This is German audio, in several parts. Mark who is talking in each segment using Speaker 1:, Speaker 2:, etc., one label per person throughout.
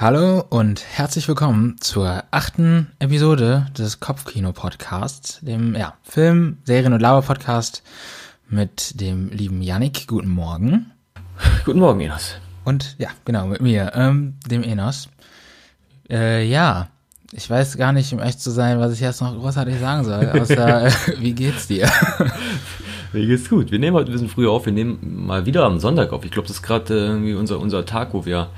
Speaker 1: Hallo und herzlich willkommen zur achten Episode des Kopfkino-Podcasts, dem ja, Film-, Serien- und Lauer-Podcast mit dem lieben Yannick. Guten Morgen.
Speaker 2: Guten Morgen, Enos.
Speaker 1: Und ja, genau, mit mir, ähm, dem Enos. Äh, ja, ich weiß gar nicht, um echt zu sein, was ich jetzt noch großartig sagen soll, außer äh, wie geht's dir?
Speaker 2: Mir geht's gut. Wir nehmen heute ein bisschen früher auf. Wir nehmen mal wieder am Sonntag auf. Ich glaube, das ist gerade äh, irgendwie unser, unser Tag, wo wir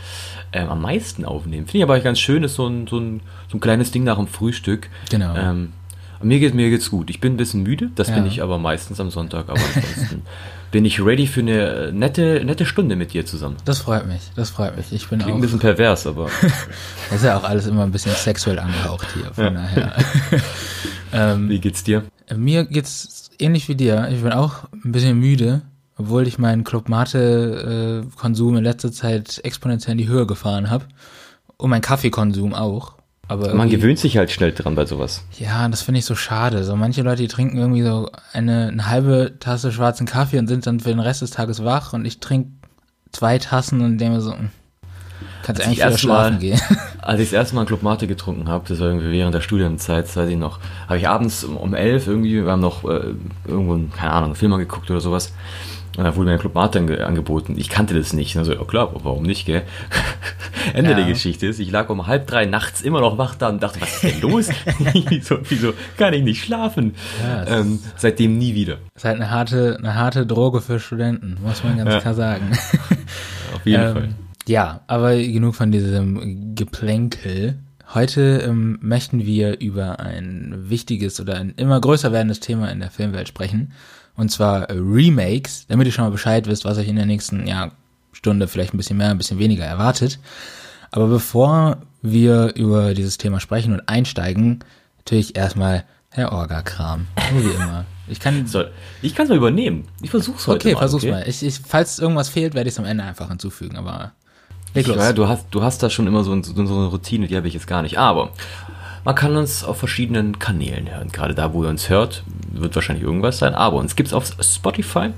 Speaker 2: ähm, am meisten aufnehmen. Finde ich aber ganz schön, ist so ein, so, ein, so ein kleines Ding nach dem Frühstück.
Speaker 1: Genau.
Speaker 2: Ähm, mir, geht, mir geht's gut. Ich bin ein bisschen müde, das
Speaker 1: Ja.
Speaker 2: bin ich aber meistens am Sonntag. Aber ansonsten bin ich ready für eine nette, nette Stunde mit dir zusammen.
Speaker 1: Das freut mich, das freut mich. Ich bin
Speaker 2: Klingt ein
Speaker 1: auch,
Speaker 2: bisschen pervers, aber
Speaker 1: das ist ja auch alles immer ein bisschen sexuell angehaucht hier, von daher. ähm,
Speaker 2: wie geht's dir?
Speaker 1: Mir geht's ähnlich wie dir. Ich bin auch ein bisschen müde, obwohl ich meinen Club Mate äh, in letzter Zeit exponentiell in die Höhe gefahren habe und meinen Kaffeekonsum auch. Aber
Speaker 2: Man gewöhnt sich halt schnell dran bei sowas.
Speaker 1: ja, das finde ich so schade. So manche Leute, die trinken irgendwie so eine, eine halbe Tasse schwarzen Kaffee und sind dann für den Rest des Tages wach und ich trinke zwei Tassen und denke mir so, hm, kannst eigentlich
Speaker 2: ich
Speaker 1: wieder
Speaker 2: erst
Speaker 1: schlafen
Speaker 2: mal-
Speaker 1: gehen.
Speaker 2: Als ich das erste Mal Club Mate getrunken habe, das war irgendwie während der Studienzeit, das weiß ich noch, habe ich abends um, um elf irgendwie, wir haben noch äh, irgendwo, keine Ahnung, einen Film mal geguckt oder sowas. Und da wurde mir ein Club Mate ange angeboten. Ich kannte das nicht. Also, ja klar, warum nicht, gell? Ende
Speaker 1: Ja.
Speaker 2: der Geschichte ist, ich lag um halb drei nachts immer noch wach da und dachte, was ist denn los? wieso, wieso kann ich nicht schlafen?
Speaker 1: Ja, das
Speaker 2: ähm, seitdem nie wieder.
Speaker 1: ist halt eine harte, eine harte Droge für Studenten, muss man ganz
Speaker 2: Ja.
Speaker 1: klar sagen.
Speaker 2: Auf jeden
Speaker 1: Ähm,
Speaker 2: Fall.
Speaker 1: Ja, aber genug von diesem Geplänkel. Heute ähm, möchten wir über ein wichtiges oder ein immer größer werdendes Thema in der Filmwelt sprechen. Und zwar äh, Remakes, damit ihr schon mal Bescheid wisst, was euch in der nächsten ja, Stunde vielleicht ein bisschen mehr, ein bisschen weniger erwartet. Aber bevor wir über dieses Thema sprechen und einsteigen, natürlich erstmal Herr Orga-Kram. Wie immer. Ich kann.
Speaker 2: So, ich kann es mal übernehmen. Ich versuch's heute
Speaker 1: okay,
Speaker 2: mal.
Speaker 1: versuch's mal. Ich, ich, falls irgendwas fehlt, werde ich es am Ende einfach hinzufügen, aber. Los.
Speaker 2: Ja, du hast, du hast da schon immer so, ein- so eine Routine, die habe ich jetzt gar nicht. Aber man kann uns auf verschiedenen Kanälen hören. Gerade da, wo ihr uns hört, wird wahrscheinlich irgendwas sein. Aber uns gibt's auf Spotify.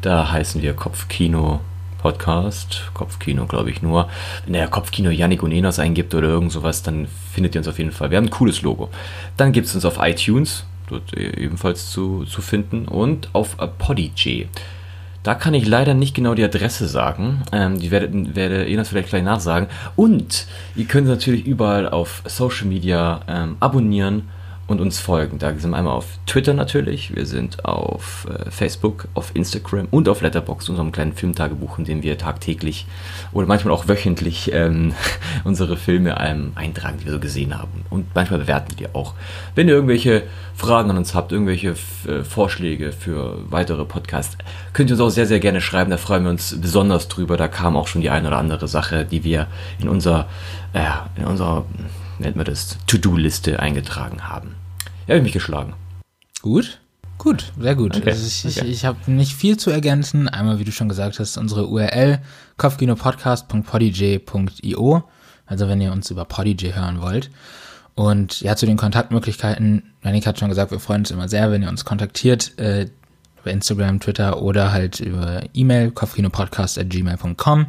Speaker 2: Da heißen wir Kopfkino Podcast. Kopfkino, glaube ich nur. Wenn ihr Kopfkino Yannick und Enos eingibt oder irgend sowas, dann findet ihr uns auf jeden Fall. Wir haben ein cooles Logo. Dann gibt's uns auf iTunes. Dort ebenfalls zu, zu finden. Und auf Podigy. Da kann ich leider nicht genau die Adresse sagen. Ähm, die werde, werde Enas vielleicht gleich nachsagen. Und ihr könnt natürlich überall auf Social Media ähm, abonnieren und uns folgen. Da sind wir einmal auf Twitter natürlich, wir sind auf äh, Facebook, auf Instagram und auf Letterboxd, unserem kleinen Filmtagebuch, in dem wir tagtäglich oder manchmal auch wöchentlich ähm, unsere Filme ähm, eintragen, die wir so gesehen haben. Und manchmal bewerten wir auch. Wenn ihr irgendwelche Fragen an uns habt, irgendwelche äh, Vorschläge für weitere Podcasts, könnt ihr uns auch sehr, sehr gerne schreiben. Da freuen wir uns besonders drüber. Da kam auch schon die eine oder andere Sache, die wir in unser, äh, in unserer, nennt man das, To-Do-Liste eingetragen haben. Ja, habe ich mich geschlagen.
Speaker 1: Gut, gut, sehr gut.
Speaker 2: Okay,
Speaker 1: Also ich
Speaker 2: okay.
Speaker 1: ich habe nicht viel zu ergänzen. Einmal, wie du schon gesagt hast, unsere URL kopfkinopodcast.podigy.io. Also wenn ihr uns über Podigy hören wollt. Und ja, zu den Kontaktmöglichkeiten, Janik hat schon gesagt, wir freuen uns immer sehr, wenn ihr uns kontaktiert, äh, über Instagram, Twitter oder halt über E-Mail, kopfkinopodcast.gmail.com.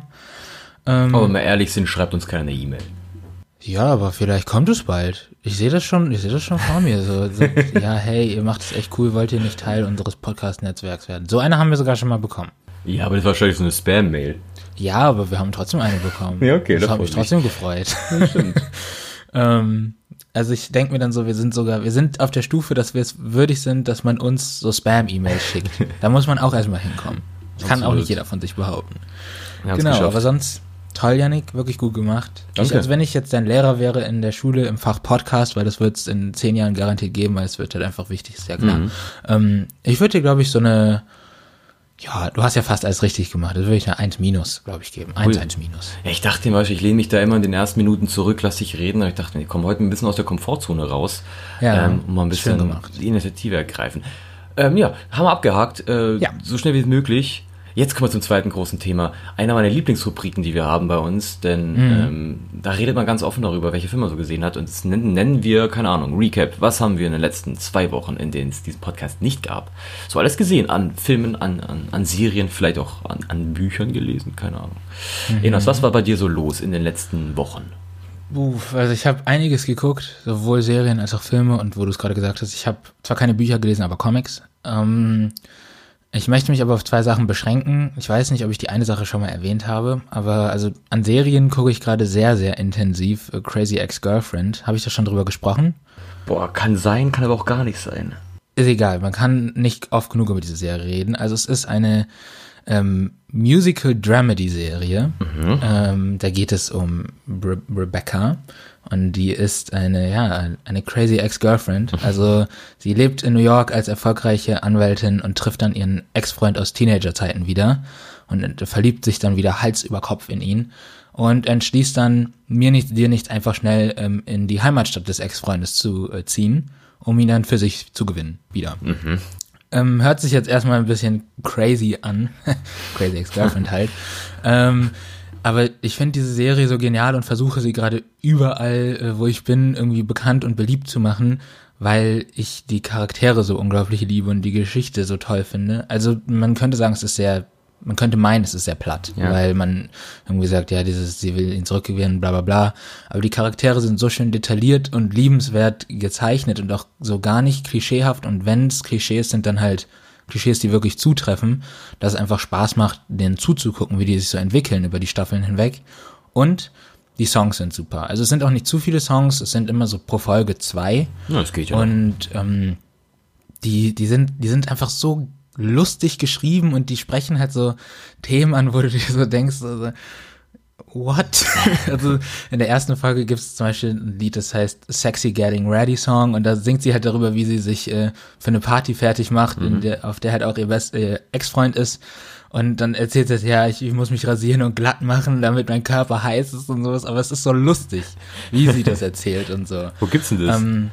Speaker 2: Aber wenn wir ehrlich sind, schreibt uns keiner eine E-Mail.
Speaker 1: Ja, aber vielleicht kommt es bald. Ich sehe das schon, ich sehe das schon vor mir. So, so, ja, hey, ihr macht es echt cool, wollt ihr nicht Teil unseres Podcast-Netzwerks werden? So eine haben wir sogar schon mal bekommen.
Speaker 2: Ja, aber das war wahrscheinlich so eine Spam-Mail.
Speaker 1: Ja, aber wir haben trotzdem eine bekommen.
Speaker 2: Ja, okay,
Speaker 1: Das hat mich trotzdem gefreut. ähm, also ich denke mir dann so, wir sind sogar, wir sind auf der Stufe, dass wir es würdig sind, dass man uns so Spam-E-Mails schickt. Da muss man auch erstmal hinkommen. Das kann auch nicht jeder von sich behaupten. Genau, aber sonst toll, Janik, wirklich gut gemacht. Ich,
Speaker 2: Danke.
Speaker 1: also wenn ich jetzt dein Lehrer wäre in der Schule im Fach Podcast, weil das wird es in zehn Jahren garantiert geben, weil es wird halt einfach wichtig, ist ja klar.
Speaker 2: Mhm.
Speaker 1: Ähm, ich würde dir, glaube ich, so eine, ja, du hast ja fast alles richtig gemacht. Das würde ich eine 1 minus, glaube ich, geben. 1,
Speaker 2: Ui.
Speaker 1: 1 minus.
Speaker 2: Ja, ich dachte immer, ich lehne mich da immer in den ersten Minuten zurück, lass dich reden. Aber ich dachte, ich komme heute ein bisschen aus der Komfortzone raus,
Speaker 1: Ja,
Speaker 2: ähm, um mal ein bisschen die Initiative ergreifen. Ähm, ja, haben wir abgehakt. Äh,
Speaker 1: Ja.
Speaker 2: So schnell wie möglich. Jetzt kommen wir zum zweiten großen Thema. Einer meiner Lieblingsrubriken, die wir haben bei uns, denn
Speaker 1: Mhm.
Speaker 2: ähm, da redet man ganz offen darüber, welche Filme man so gesehen hat. Und das nennen, nennen wir, keine Ahnung, Recap. Was haben wir in den letzten zwei Wochen, in denen es diesen Podcast nicht gab? So alles gesehen. An Filmen, an, an, an Serien, vielleicht auch an, an Büchern gelesen, keine Ahnung.
Speaker 1: Mhm.
Speaker 2: Enos, was war bei dir so los in den letzten Wochen?
Speaker 1: Uff, also ich habe einiges geguckt, sowohl Serien als auch Filme und wo du es gerade gesagt hast, ich habe zwar keine Bücher gelesen, aber Comics. Ähm, ich möchte mich aber auf zwei Sachen beschränken. Ich weiß nicht, ob ich die eine Sache schon mal erwähnt habe, aber also an Serien gucke ich gerade sehr, sehr intensiv. Äh, Crazy Ex-Girlfriend. Habe ich da schon drüber gesprochen?
Speaker 2: Boah, kann sein, kann aber auch gar nicht sein.
Speaker 1: Ist egal, man kann nicht oft genug über diese Serie reden. Also es ist eine ähm, Musical-Dramedy-Serie. Mhm. Ähm, da geht es um Re Rebecca und die ist eine, ja, eine crazy Ex-Girlfriend. Also sie lebt in New York als erfolgreiche Anwältin und trifft dann ihren Ex-Freund aus Teenagerzeiten wieder und verliebt sich dann wieder Hals über Kopf in ihn und entschließt dann, mir nicht, dir nicht einfach schnell ähm, in die Heimatstadt des Ex-Freundes zu äh, ziehen, um ihn dann für sich zu gewinnen, wieder. Mhm. Ähm, hört sich jetzt erstmal ein bisschen crazy an. crazy Ex-Girlfriend halt. Ähm, aber ich finde diese Serie so genial und versuche sie gerade überall, äh, wo ich bin, irgendwie bekannt und beliebt zu machen, weil ich die Charaktere so unglaublich liebe und die Geschichte so toll finde. Also man könnte sagen, es ist sehr, man könnte meinen, es ist sehr platt, ja. weil man irgendwie sagt, ja, dieses, sie will ihn zurückgewinnen, bla bla bla. Aber die Charaktere sind so schön detailliert und liebenswert gezeichnet und auch so gar nicht klischeehaft und wenn es Klischees sind, dann halt Klischees, die wirklich zutreffen, dass es einfach Spaß macht, denen zuzugucken, wie die sich so entwickeln über die Staffeln hinweg. Und die Songs sind super. Also es sind auch nicht zu viele Songs, es sind immer so pro Folge zwei.
Speaker 2: Ja, das geht ja.
Speaker 1: Und ähm, die, die sind, die sind einfach so lustig geschrieben und die sprechen halt so Themen an, wo du dir so denkst, also, what? also in der ersten Folge gibt es zum Beispiel ein Lied, das heißt Sexy Getting Ready Song und da singt sie halt darüber, wie sie sich äh, für eine Party fertig macht, mhm. der, auf der halt auch ihr best, äh, Ex-Freund ist. Und dann erzählt sie, ja, ich, ich muss mich rasieren und glatt machen, damit mein Körper heiß ist und sowas. Aber es ist so lustig, wie sie das erzählt und so.
Speaker 2: Wo gibt's denn das?
Speaker 1: Ähm,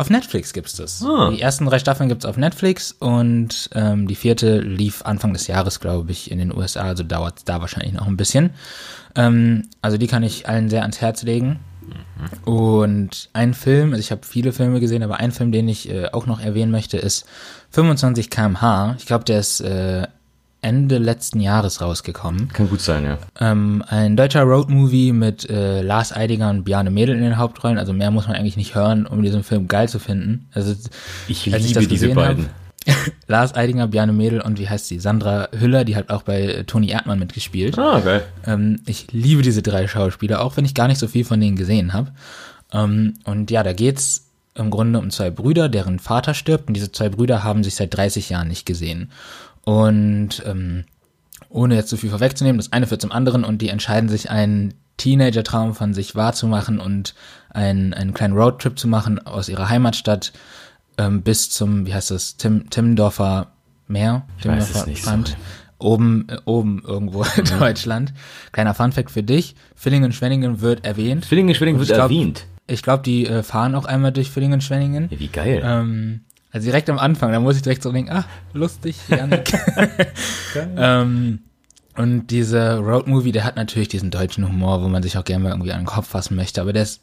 Speaker 1: auf Netflix gibt's das. Ah. Die ersten drei Staffeln gibt's auf Netflix und ähm, die vierte lief Anfang des Jahres, glaube ich, in den USA. Also dauert da wahrscheinlich noch ein bisschen. Ähm, also die kann ich allen sehr ans Herz legen. Mhm. Und ein Film, also ich habe viele Filme gesehen, aber ein Film, den ich äh, auch noch erwähnen möchte, ist 25 kmh. Ich glaube, der ist äh, Ende letzten Jahres rausgekommen.
Speaker 2: Kann gut sein, ja.
Speaker 1: Ähm, ein deutscher Roadmovie mit äh, Lars Eidinger und Bjarne Mädel in den Hauptrollen. Also mehr muss man eigentlich nicht hören, um diesen Film geil zu finden. Also
Speaker 2: ich liebe ich diese beiden. Hab,
Speaker 1: Lars Eidinger, Bjarne Mädel und wie heißt sie? Sandra Hüller, die hat auch bei Toni Erdmann mitgespielt.
Speaker 2: Ah, okay.
Speaker 1: Ähm, ich liebe diese drei Schauspieler, auch wenn ich gar nicht so viel von denen gesehen habe. Ähm, und ja, da geht's im Grunde um zwei Brüder, deren Vater stirbt und diese zwei Brüder haben sich seit 30 Jahren nicht gesehen. Und ähm, ohne jetzt zu viel vorwegzunehmen, das eine führt zum anderen und die entscheiden sich einen Teenager-Traum von sich wahrzumachen und einen, einen kleinen Roadtrip zu machen aus ihrer Heimatstadt ähm, bis zum, wie heißt das, Tim, Timmendorfer Meer,
Speaker 2: ich Timmendorfer Strand. So.
Speaker 1: Oben, äh, oben irgendwo in mhm. Deutschland. Kleiner Funfact für dich. Villingen-Schwenningen wird erwähnt.
Speaker 2: Villingen-Schwenningen wird glaub, erwähnt.
Speaker 1: Ich glaube, die äh, fahren auch einmal durch Villingen-Schwenningen.
Speaker 2: Ja, wie geil.
Speaker 1: Ähm, also direkt am Anfang, da muss ich direkt so denken, ah, lustig, Janik. ähm, und dieser Roadmovie, der hat natürlich diesen deutschen Humor, wo man sich auch gerne mal irgendwie an den Kopf fassen möchte, aber der ist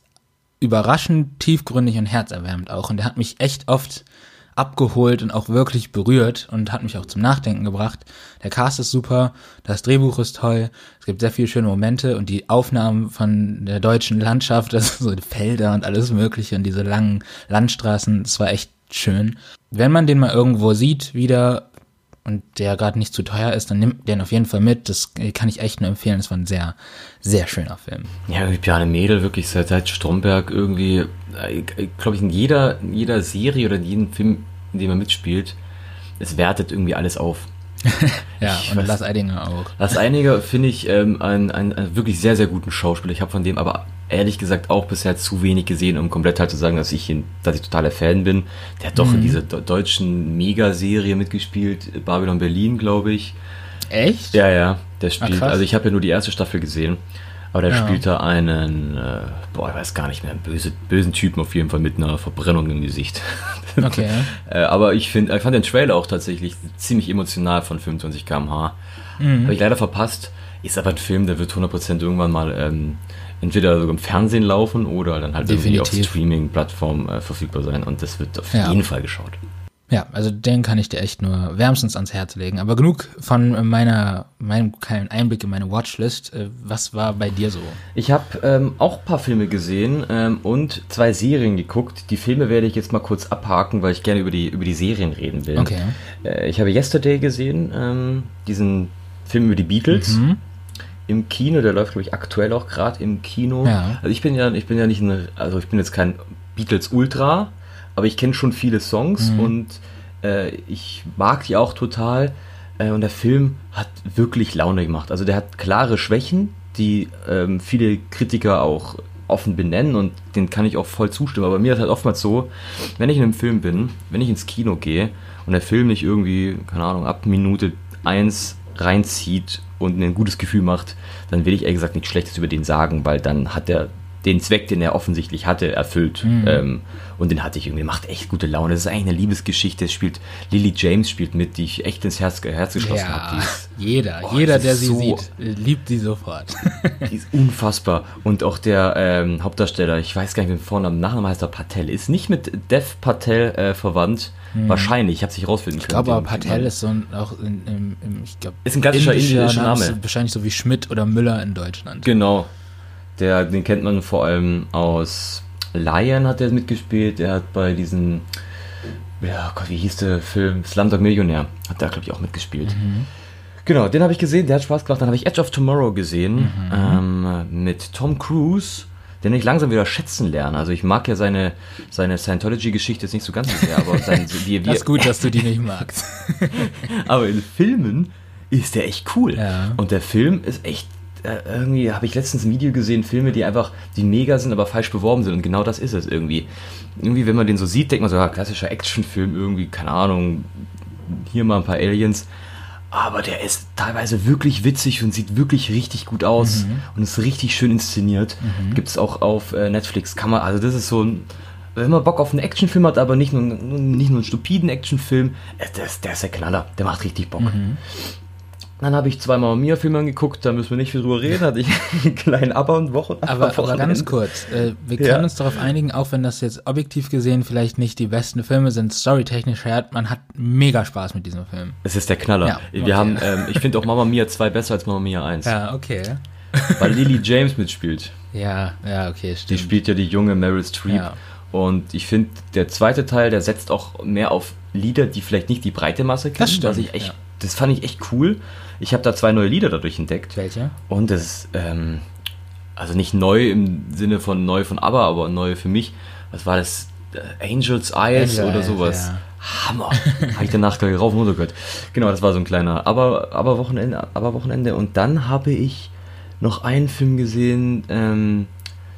Speaker 1: überraschend tiefgründig und herzerwärmend auch. Und der hat mich echt oft abgeholt und auch wirklich berührt und hat mich auch zum Nachdenken gebracht. Der Cast ist super, das Drehbuch ist toll, es gibt sehr viele schöne Momente und die Aufnahmen von der deutschen Landschaft, das so Felder und alles mögliche und diese langen Landstraßen, das war echt schön. Wenn man den mal irgendwo sieht, wieder und der gerade nicht zu teuer ist, dann nimmt den auf jeden Fall mit. Das kann ich echt nur empfehlen. Es war ein sehr, sehr schöner Film.
Speaker 2: Ja, wie Bjarne Mädel wirklich seit, seit Stromberg irgendwie, äh, glaube ich, in jeder, in jeder Serie oder in jedem Film, in dem er mitspielt, es wertet irgendwie alles auf.
Speaker 1: ja, ich und weiß, Lars Eidinger auch.
Speaker 2: Lars Eidinger finde ich ähm, einen, einen, einen wirklich sehr, sehr guten Schauspieler. Ich habe von dem aber ehrlich gesagt auch bisher zu wenig gesehen, um komplett halt zu sagen, dass ich, ihn, dass ich totaler Fan bin. Der hat doch mhm. in dieser deutschen Megaserie mitgespielt, Babylon Berlin, glaube ich.
Speaker 1: Echt?
Speaker 2: Ja, ja. Der spielt, Ach, also ich habe ja nur die erste Staffel gesehen, aber der ja. spielt da einen, äh, boah, ich weiß gar nicht mehr, einen böse, bösen Typen auf jeden Fall mit einer Verbrennung im Gesicht.
Speaker 1: Okay.
Speaker 2: äh, aber ich finde, ich fand den Trailer auch tatsächlich ziemlich emotional von 25 km/h. Mhm. Habe ich leider verpasst. Ist aber ein Film, der wird 100% irgendwann mal ähm, entweder sogar im Fernsehen laufen oder dann halt
Speaker 1: Definitiv.
Speaker 2: irgendwie auf Streaming-Plattformen äh, verfügbar sein und das wird auf ja. jeden Fall geschaut.
Speaker 1: Ja, also den kann ich dir echt nur wärmstens ans Herz legen. Aber genug von meiner, meinem kleinen Einblick in meine Watchlist. Äh, was war bei dir so?
Speaker 2: Ich habe ähm, auch ein paar Filme gesehen ähm, und zwei Serien geguckt. Die Filme werde ich jetzt mal kurz abhaken, weil ich gerne über die, über die Serien reden will.
Speaker 1: Okay.
Speaker 2: Äh, ich habe Yesterday gesehen, ähm, diesen Film über die Beatles.
Speaker 1: Mhm.
Speaker 2: Im Kino, der läuft, glaube ich, aktuell auch gerade im Kino.
Speaker 1: Ja.
Speaker 2: Also ich bin ja, ich bin ja nicht ein, also ich bin jetzt kein Beatles Ultra, aber ich kenne schon viele Songs
Speaker 1: Mhm.
Speaker 2: und äh, ich mag die auch total. Äh, und der Film hat wirklich Laune gemacht. Also der hat klare Schwächen, die ähm, viele Kritiker auch offen benennen und den kann ich auch voll zustimmen. Aber mir ist halt oftmals so, wenn ich in einem Film bin, wenn ich ins Kino gehe und der Film nicht irgendwie, keine Ahnung, ab Minute 1 reinzieht und ein gutes Gefühl macht, dann will ich ehrlich gesagt nichts Schlechtes über den sagen, weil dann hat er den Zweck, den er offensichtlich hatte, erfüllt. Ähm, und den hatte ich irgendwie, macht echt gute Laune. Das ist eigentlich eine Liebesgeschichte. Es spielt, Lily James spielt mit, die ich echt ins Herz, Herz geschlossen habe.
Speaker 1: Ja,
Speaker 2: ist
Speaker 1: jeder,
Speaker 2: Oh,
Speaker 1: jeder, der sie
Speaker 2: so-
Speaker 1: sieht, äh, liebt sie sofort.
Speaker 2: Die ist unfassbar. Und auch der ähm, Hauptdarsteller, ich weiß gar nicht, wie Vornamen, Nachname heißt er Patel, ist nicht mit Dev Patel äh, verwandt. Wahrscheinlich, ich habe es nicht rausfinden
Speaker 1: Mhm. Ich
Speaker 2: können.
Speaker 1: glaube aber Patel ist so ein, auch in, im, im, ich glaube,
Speaker 2: Ist ein klassischer indischer Name.
Speaker 1: ist Wahrscheinlich so wie Schmidt oder Müller in Deutschland.
Speaker 2: Genau. Der, den kennt man vor allem aus Lion hat er mitgespielt. Der hat bei diesem, ja Gott, wie hieß der Film? Slumdog Millionär. Hat der, glaube ich, auch mitgespielt. Genau, den habe ich gesehen, der hat Spaß gemacht. Dann habe ich Edge of Tomorrow gesehen ähm, mit Tom Cruise, den ich langsam wieder schätzen lerne. Also ich mag ja seine, seine Scientology-Geschichte jetzt nicht so ganz so sehr, aber sein, wie, wie,
Speaker 1: Das ist gut, dass du die nicht magst.
Speaker 2: aber in Filmen ist der echt cool.
Speaker 1: Ja.
Speaker 2: Und der Film ist echt, äh, irgendwie habe ich letztens ein Video gesehen, Filme, die einfach, die mega sind, aber falsch beworben sind. Und genau das ist es irgendwie. Irgendwie, wenn man den so sieht, denkt man so, ja, klassischer Actionfilm, irgendwie, keine Ahnung, hier mal ein paar Aliens. Aber der ist teilweise wirklich witzig und sieht wirklich richtig gut aus und ist richtig schön inszeniert. Gibt es auch auf äh, Netflix. Kann man, also das ist so ein, wenn man Bock auf einen Actionfilm hat, aber nicht nur, nicht nur einen stupiden Actionfilm, äh, der ist, der ist der Knaller. Der macht richtig Bock. Dann habe ich zwei Mamma Mia-Filme angeguckt, da müssen wir nicht viel drüber reden. Hatte ich einen kleinen Aber und Wochen.
Speaker 1: Aber, aber ganz kurz, äh, wir können
Speaker 2: Ja.
Speaker 1: uns darauf einigen, auch wenn das jetzt objektiv gesehen vielleicht nicht die besten Filme sind, storytechnisch her, man hat mega Spaß mit diesem Film.
Speaker 2: Es ist der Knaller.
Speaker 1: Ja,
Speaker 2: Wir
Speaker 1: okay.
Speaker 2: haben, ähm, ich finde auch Mama Mia 2 besser als Mama Mia 1.
Speaker 1: Ja, okay.
Speaker 2: Weil Lily James mitspielt.
Speaker 1: Ja, ja, okay,
Speaker 2: Die
Speaker 1: stimmt.
Speaker 2: spielt ja die junge Meryl Streep.
Speaker 1: Ja.
Speaker 2: Und ich finde, der zweite Teil, der setzt auch mehr auf Lieder, die vielleicht nicht die breite Masse kennen.
Speaker 1: Das stimmt,
Speaker 2: was ich echt,
Speaker 1: ja.
Speaker 2: Das fand ich echt cool. Ich habe da zwei neue Lieder dadurch entdeckt.
Speaker 1: Welche?
Speaker 2: Und das ist, ähm, also nicht neu im Sinne von neu von ABBA, aber neu für mich. Was war das? Äh, Angel's Eyes
Speaker 1: Angel
Speaker 2: oder sowas.
Speaker 1: ja.
Speaker 2: Hammer. habe ich danach gleich rauf und runter gehört. Genau, das war so ein kleiner aber, aber Wochenende, aber Wochenende. Und dann habe ich noch einen Film gesehen, ähm,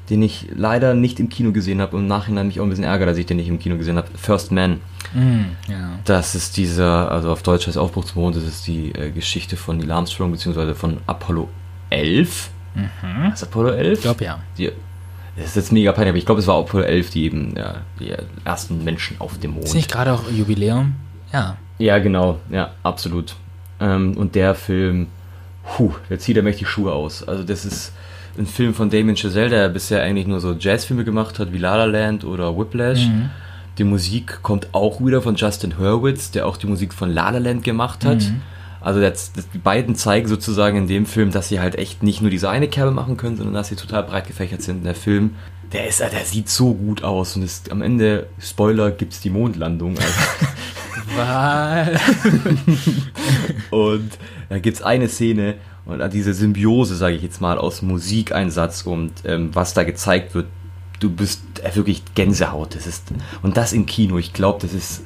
Speaker 2: den ich leider nicht im Kino gesehen habe und im Nachhinein mich auch ein bisschen ärgert, dass ich den nicht im Kino gesehen habe. First Man.
Speaker 1: Mm, ja.
Speaker 2: Das ist dieser, also auf Deutsch heißt Aufbruch zum Mond, das ist die äh, Geschichte von Neil Armstrong, beziehungsweise von Apollo 11.
Speaker 1: Mhm.
Speaker 2: Ist Apollo 11?
Speaker 1: Ich glaube ja.
Speaker 2: Die, das ist jetzt mega peinlich, aber ich glaube, es war Apollo 11, die eben ja, die ersten Menschen auf dem Mond.
Speaker 1: Ist nicht gerade auch Jubiläum? Ja.
Speaker 2: Ja, genau, ja, absolut. Ähm, und der Film, puh, der zieht ja mächtig Schuhe aus. Also das ist ein Film von Damien Chazelle, der bisher eigentlich nur so Jazzfilme gemacht hat, wie La La Land oder Whiplash.
Speaker 1: Mhm.
Speaker 2: Die Musik kommt auch wieder von Justin Hurwitz, der auch die Musik von La La Land gemacht hat.
Speaker 1: Mhm.
Speaker 2: Also das, das, die beiden zeigen sozusagen in dem Film, dass sie halt echt nicht nur diese eine Kerbe machen können, sondern dass sie total breit gefächert sind. Und der Film, der ist, der sieht so gut aus und ist, am Ende, Spoiler, gibt's die Mondlandung. Also? Und da gibt es eine Szene und diese Symbiose, sage ich jetzt mal, aus Musikeinsatz und ähm, was da gezeigt wird, du bist äh, wirklich Gänsehaut. Das ist, und das im Kino, ich glaube, das ist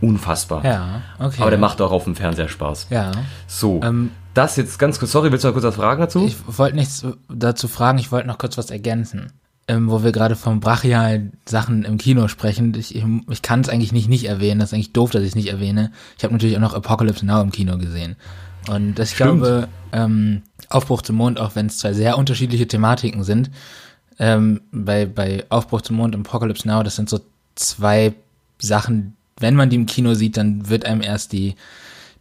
Speaker 2: unfassbar.
Speaker 1: ja, okay.
Speaker 2: Aber der macht auch auf dem Fernseher Spaß.
Speaker 1: Ja.
Speaker 2: So,
Speaker 1: Ähm,
Speaker 2: das jetzt ganz kurz, sorry, willst du noch kurz was fragen dazu?
Speaker 1: Ich wollte nichts dazu fragen, ich wollte noch kurz was ergänzen. Ähm, wo wir gerade von brachialen Sachen im Kino sprechen. Ich, ich, ich kann es eigentlich nicht nicht erwähnen. Das ist eigentlich doof, dass ich es nicht erwähne. Ich habe natürlich auch noch Apocalypse Now im Kino gesehen. Und das, ich
Speaker 2: Stimmt.
Speaker 1: glaube, ähm, Aufbruch zum Mond, auch wenn es zwei sehr unterschiedliche Thematiken sind, ähm, bei, bei Aufbruch zum Mond und Apocalypse Now, das sind so zwei Sachen, wenn man die im Kino sieht, dann wird einem erst die,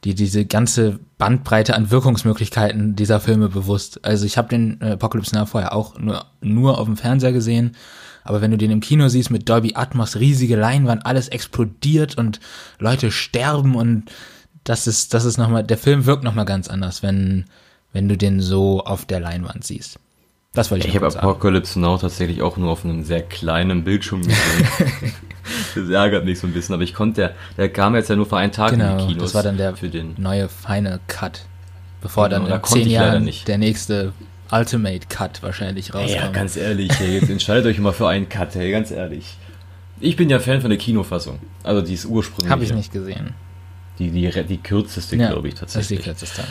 Speaker 1: die diese ganze Bandbreite an Wirkungsmöglichkeiten dieser Filme bewusst. Also ich habe den äh, Apocalypse Now vorher auch nur, nur auf dem Fernseher gesehen, aber wenn du den im Kino siehst mit Dolby Atmos, riesige Leinwand, alles explodiert und Leute sterben und das ist, das ist nochmal, der Film wirkt nochmal ganz anders, wenn, wenn du den so auf der Leinwand siehst. Das wollte ich
Speaker 2: Ich habe Apocalypse Now tatsächlich auch nur auf einem sehr kleinen Bildschirm gesehen. das ärgert mich so ein bisschen, aber ich konnte, der, der kam jetzt ja nur für einen Tag
Speaker 1: genau,
Speaker 2: in die Kinos.
Speaker 1: das war dann der
Speaker 2: für den.
Speaker 1: neue Final Cut. Bevor
Speaker 2: Genau,
Speaker 1: dann
Speaker 2: da
Speaker 1: in
Speaker 2: konnte
Speaker 1: zehn Jahren der nächste Ultimate Cut wahrscheinlich rauskommt.
Speaker 2: Ja, ganz ehrlich, jetzt entscheidet euch mal für einen Cut, ey, ganz ehrlich. Ich bin ja Fan von der Kinofassung. Also die ist ursprünglich.
Speaker 1: Habe ich nicht gesehen.
Speaker 2: Die, die, die kürzeste, glaube ich,
Speaker 1: Das ist die
Speaker 2: tatsächlich.
Speaker 1: kürzeste.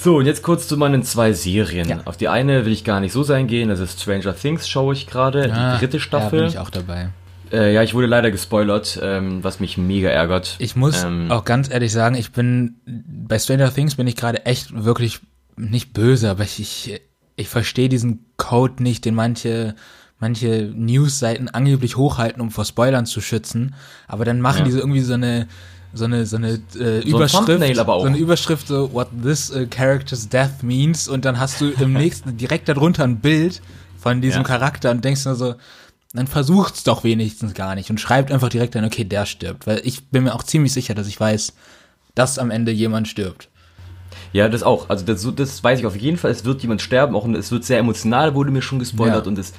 Speaker 2: So, und jetzt kurz zu meinen zwei Serien.
Speaker 1: Ja.
Speaker 2: Auf die eine will ich gar nicht so sehr eingehen, das ist Stranger Things, schaue ich gerade,
Speaker 1: Ah,
Speaker 2: die dritte
Speaker 1: Da
Speaker 2: Staffel.
Speaker 1: bin ich auch dabei.
Speaker 2: Äh, ja, ich wurde leider gespoilert, ähm, was mich mega ärgert.
Speaker 1: Ich muss
Speaker 2: Ähm,
Speaker 1: auch ganz ehrlich sagen, ich bin bei Stranger Things bin ich gerade echt wirklich nicht böse, aber ich ich, ich verstehe diesen Code nicht, den manche manche Newsseiten angeblich hochhalten, um vor Spoilern zu schützen, aber dann machen
Speaker 2: Ja.
Speaker 1: diese irgendwie so eine so eine so eine äh,
Speaker 2: ein
Speaker 1: Überschrift,
Speaker 2: auch.
Speaker 1: so eine Überschrift so what this uh, character's death means und dann hast du im nächsten direkt darunter ein Bild von diesem
Speaker 2: Ja.
Speaker 1: Charakter und denkst nur so dann versucht's doch wenigstens gar nicht und schreibt einfach direkt dann, okay, der stirbt. Weil ich bin mir auch ziemlich sicher, dass ich weiß, dass am Ende jemand stirbt.
Speaker 2: Ja, das auch. Also das, so- das weiß ich auf jeden Fall. Es wird jemand sterben, auch und es wird sehr emotional, wurde mir schon gespoilert
Speaker 1: Ja.
Speaker 2: und es